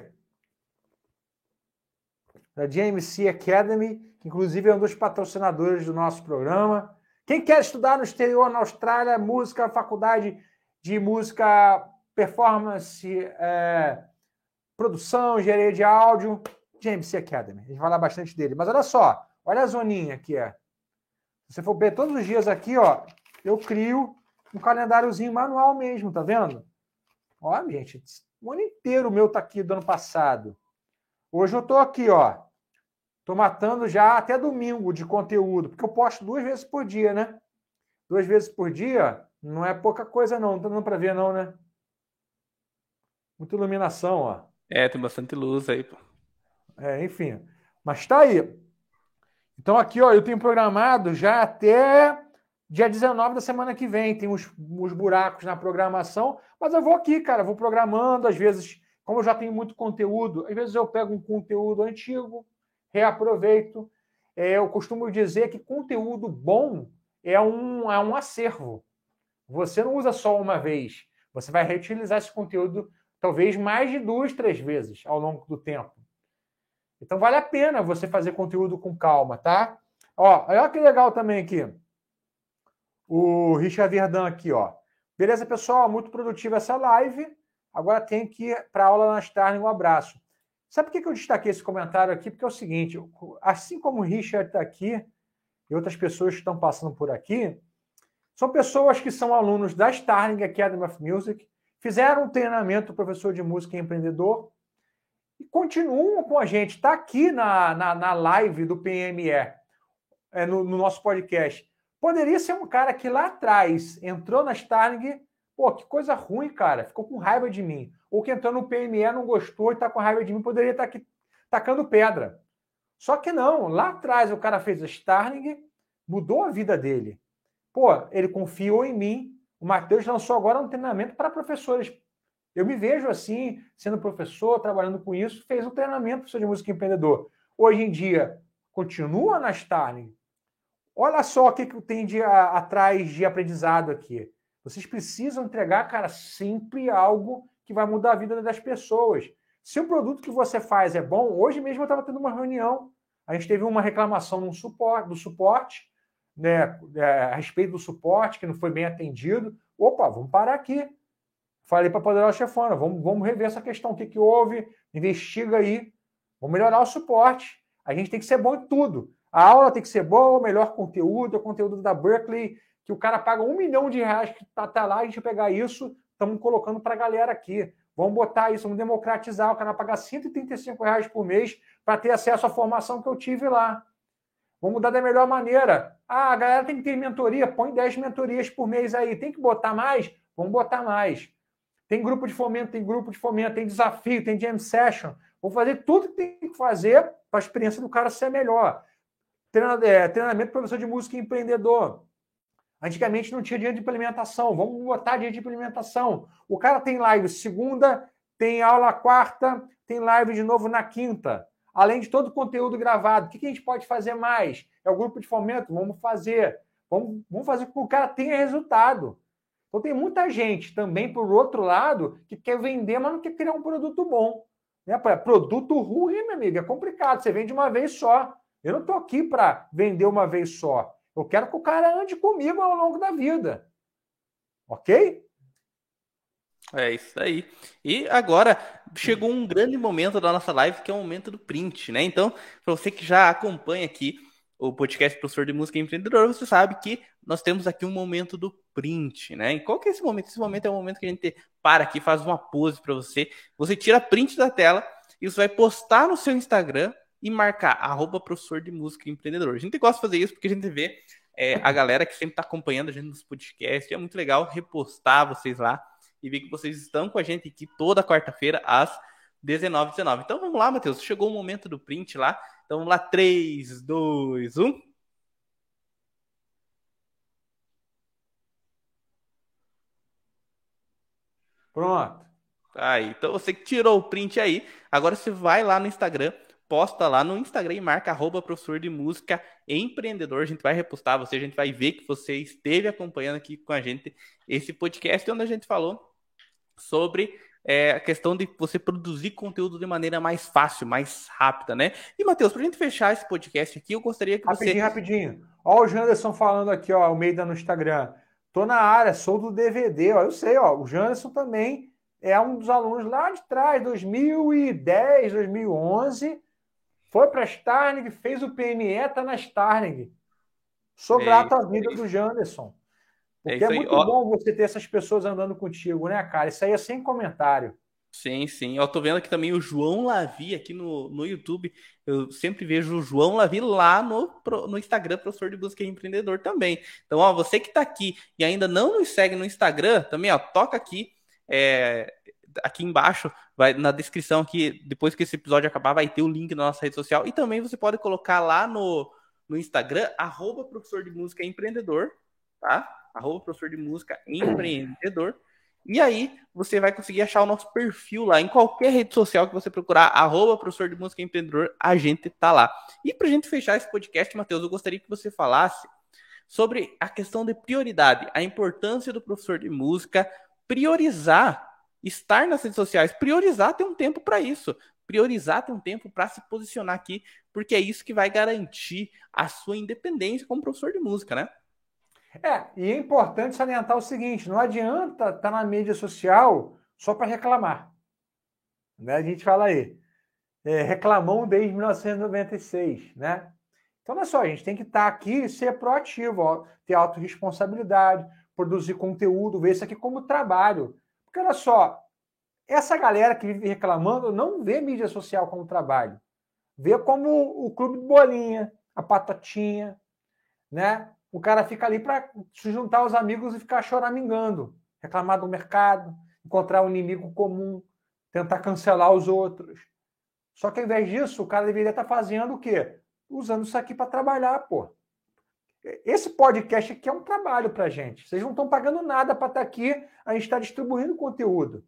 da GMC Academy, que inclusive é um dos patrocinadores do nosso programa. Quem quer estudar no exterior, na Austrália, música, faculdade de música, performance, é, produção, engenharia de áudio, James Academy. A gente vai falar bastante dele. Mas olha só, olha a zoninha aqui. É. Se você for ver todos os dias aqui, ó, eu crio um calendáriozinho manual mesmo, tá vendo? Ó, gente, o ano inteiro o meu tá aqui do ano passado. Hoje eu tô aqui, ó. Tô matando já até domingo de conteúdo, porque eu posto duas vezes por dia, né? Duas vezes por dia, não é pouca coisa, não. Não tá dando para ver, não, né? Muita iluminação, ó. É, tem bastante luz aí, pô. É, enfim. Mas tá aí. Então, aqui, ó, eu tenho programado já até dia 19 da semana que vem. Tem uns, uns buracos na programação, mas eu vou aqui, cara, vou programando. Às vezes, como eu já tenho muito conteúdo, às vezes eu pego um conteúdo antigo, reaproveito. É, eu costumo dizer que conteúdo bom é um, é um acervo. Você não usa só uma vez. Você vai reutilizar esse conteúdo talvez mais de duas, três vezes ao longo do tempo. Então vale a pena você fazer conteúdo com calma, tá? Ó, olha que legal também aqui. O Richard Verdun aqui, ó. Beleza, pessoal? Muito produtiva essa live. Agora tem que ir para aula na tarde. Um abraço. Sabe por que eu destaquei esse comentário aqui? Porque é o seguinte: assim como o Richard está aqui e outras pessoas que estão passando por aqui, são pessoas que são alunos da Starling Academy of Music, fizeram um treinamento professor de música e empreendedor e continuam com a gente. Está aqui na, na, na, live do PME, é, no, no, nosso podcast. Poderia ser um cara que lá atrás entrou na Starling, pô, que coisa ruim, cara, ficou com raiva de mim. Ou que entrou no PME, não gostou e está com raiva de mim, poderia estar tá aqui tacando pedra. Só que não, lá atrás o cara fez a Starling, mudou a vida dele. Pô, ele confiou em mim. O Matheus lançou agora um treinamento para professores. Eu me vejo assim, sendo professor, trabalhando com isso, fez um treinamento professor de música empreendedor. Hoje em dia, continua na Starling. Olha só o que, que tem de, a, atrás de aprendizado aqui. Vocês precisam entregar, cara, sempre algo que vai mudar a vida das pessoas. Se o produto que você faz é bom, hoje mesmo eu estava tendo uma reunião. A gente teve uma reclamação suporte, do suporte né, é, a respeito do suporte, que não foi bem atendido. Opa, vamos parar aqui. Falei para a poderosa chefona, vamos, vamos rever essa questão, o que, que houve, investiga aí, vamos melhorar o suporte. A gente tem que ser bom em tudo. A aula tem que ser boa, o melhor conteúdo, o conteúdo da Berkeley, que o cara paga um milhão de reais que tá, tá lá, a gente pegar isso, estamos colocando para a galera aqui. Vamos botar isso, vamos democratizar, o cara pagar 135 reais por mês para ter acesso à formação que eu tive lá. Vamos mudar da melhor maneira. Ah, a galera tem que ter mentoria, põe 10 mentorias por mês aí. Tem que botar mais? Vamos botar mais. Tem grupo de fomento, tem grupo de fomento, tem desafio, tem jam session. Vou fazer tudo que tem que fazer para a experiência do cara ser melhor. É, treinamento professor de música e empreendedor. Antigamente não tinha dia de implementação. Vamos botar dia de implementação. O cara tem live segunda, tem aula quarta, tem live de novo na quinta. Além de todo o conteúdo gravado. O que a gente pode fazer mais? É o grupo de fomento? Vamos fazer. Vamos, vamos fazer com que o cara tenha resultado. Então tem muita gente também, por outro lado, que quer vender, mas não quer criar um produto bom. Né? Produto ruim, meu amigo, é complicado. Você vende uma vez só. Eu não estou aqui para vender uma vez só. Eu quero que o cara ande comigo ao longo da vida. Ok? É isso aí. E agora chegou um grande momento da nossa live, que é o momento do print, né? Então, para você que já acompanha aqui o podcast Professor de Música Empreendedor, você sabe que nós temos aqui um momento do print, né? E qual que é esse momento? Esse momento é o momento que a gente para aqui, faz uma pose para você, você tira print da tela e você vai postar no seu Instagram e marcar arroba professor de música empreendedor. A gente gosta de fazer isso porque a gente vê é, a galera que sempre está acompanhando a gente nos podcasts. É muito legal repostar vocês lá e ver que vocês estão com a gente aqui toda quarta-feira às 19h19. Então vamos lá, Matheus. Chegou o momento do print lá. Então vamos lá, 3, 2, 1. Pronto. Aí, então você que tirou o print aí, agora você vai lá no Instagram, posta lá no Instagram e marca arroba professor de música empreendedor. A gente vai repostar você, a gente vai ver que você esteve acompanhando aqui com a gente esse podcast onde a gente falou sobre é, a questão de você produzir conteúdo de maneira mais fácil, mais rápida, né? E, Matheus, para a gente fechar esse podcast aqui, eu gostaria que rapidinho, você... Rapidinho, rapidinho. Ó o Janderson falando aqui, ó, o Meida no Instagram. Tô na área, sou do DVD, ó. Eu sei, ó, o Janderson também é um dos alunos lá de trás, 2010, 2011. Foi para a Starling, fez o PME, tá na Starling. Sou é, grato à vida é do Janderson. Porque é, é muito Ó, bom você ter essas pessoas andando contigo, né, cara? Isso aí é sem comentário. Sim, sim. Eu tô vendo aqui também o João Lavi aqui no, no YouTube. Eu sempre vejo o João Lavi lá no, no Instagram, professor de busca e empreendedor também. Então, ó, você que tá aqui e ainda não nos segue no Instagram, também, ó, toca aqui, é, aqui embaixo, vai na descrição aqui, depois que esse episódio acabar, vai ter o link na nossa rede social. E também você pode colocar lá no, no Instagram, arroba professor de música empreendedor, tá? Arroba professor de música empreendedor. E aí você vai conseguir achar o nosso perfil lá em qualquer rede social que você procurar, arroba professor de música empreendedor, a gente tá lá. E pra gente fechar esse podcast, Matheus, eu gostaria que você falasse sobre a questão de prioridade, a importância do professor de música priorizar estar nas redes sociais, priorizar ter um tempo para isso, priorizar ter um tempo para se posicionar aqui, porque é isso que vai garantir a sua independência como professor de música, né? É, e é importante salientar o seguinte: não adianta estar tá na mídia social só para reclamar. Né? A gente fala aí, é, reclamão desde 1996, né? Então, olha só, a gente tem que estar tá aqui e ser proativo, ó, ter autorresponsabilidade, produzir conteúdo, ver isso aqui como trabalho. Porque, olha só, essa galera que vive reclamando não vê mídia social como trabalho. Vê como o clube de bolinha, a patatinha, né? O cara fica ali para se juntar aos amigos e ficar choramingando, reclamar do mercado, encontrar um inimigo comum, tentar cancelar os outros. Só que ao invés disso, o cara deveria estar fazendo o quê? Usando isso aqui para trabalhar, pô. Esse podcast aqui é um trabalho para gente. Vocês não estão pagando nada para estar aqui, a gente está distribuindo conteúdo.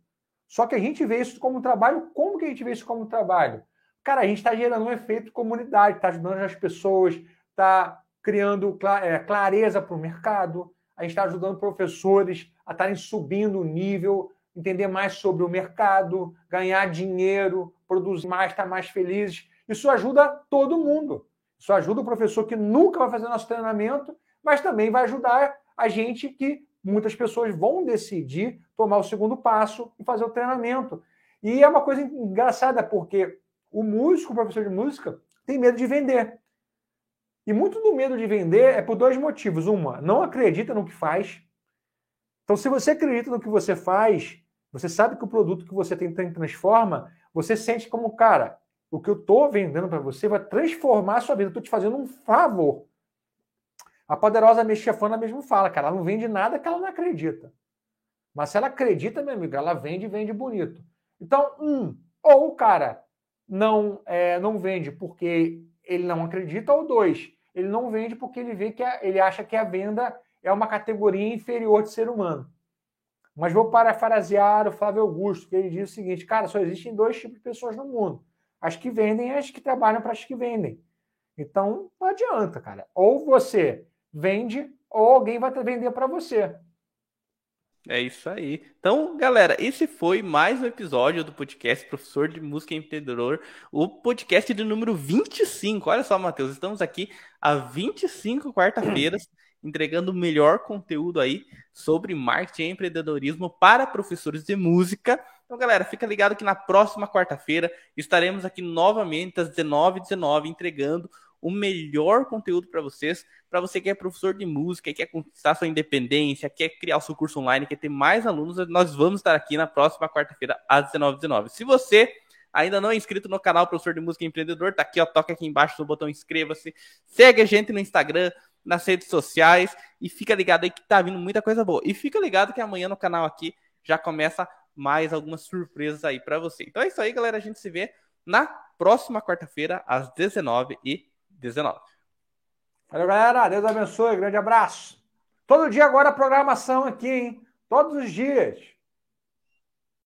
Só que a gente vê isso como um trabalho. Como que a gente vê isso como um trabalho? Cara, a gente está gerando um efeito comunidade, está ajudando as pessoas, está criando é, clareza para o mercado, a gente está ajudando professores a estarem subindo o nível, entender mais sobre o mercado, ganhar dinheiro, produzir mais, estar mais felizes. Isso ajuda todo mundo. Isso ajuda o professor que nunca vai fazer nosso treinamento, mas também vai ajudar a gente que muitas pessoas vão decidir tomar o segundo passo e fazer o treinamento. E é uma coisa engraçada, porque o músico, o professor de música, tem medo de vender. E muito do medo de vender é por dois motivos. Uma, não acredita no que faz. Então, se você acredita no que você faz, você sabe que o produto que você tem transforma, você sente como, cara, o que eu estou vendendo para você vai transformar a sua vida. Estou te fazendo um favor. A poderosa mexicana mesmo fala, cara, ela não vende nada que ela não acredita. Mas se ela acredita, meu amigo, ela vende e vende bonito. Então, um, ou o cara não, é, não vende porque ele não acredita, ou dois, ele não vende porque ele vê que a, ele acha que a venda é uma categoria inferior de ser humano. Mas vou parafrasear o Flávio Augusto, que ele diz o seguinte: cara, só existem dois tipos de pessoas no mundo: as que vendem e as que trabalham para as que vendem. Então, não adianta, cara. Ou você vende, ou alguém vai vender para você. É isso aí. Então, galera, esse foi mais um episódio do podcast Professor de Música Empreendedor, o podcast de número 25. Olha só, Matheus, estamos aqui há 25 quarta-feiras entregando o melhor conteúdo aí sobre marketing e empreendedorismo para professores de música. Então, galera, fica ligado que na próxima quarta-feira estaremos aqui novamente às 19h19 entregando o melhor conteúdo para vocês, para você que é professor de música, quer conquistar sua independência, quer criar o seu curso online, quer ter mais alunos, nós vamos estar aqui na próxima quarta-feira às 19h19. Se você ainda não é inscrito no canal Professor de Música Empreendedor, tá aqui, ó, toca aqui embaixo no botão inscreva-se, segue a gente no Instagram, nas redes sociais e fica ligado aí que tá vindo muita coisa boa. E fica ligado que amanhã no canal aqui já começa mais algumas surpresas aí para você. Então é isso aí, galera, a gente se vê na próxima quarta-feira às 19 e 19. Valeu, galera. Deus abençoe. Grande abraço. Todo dia agora programação aqui, hein? Todos os dias.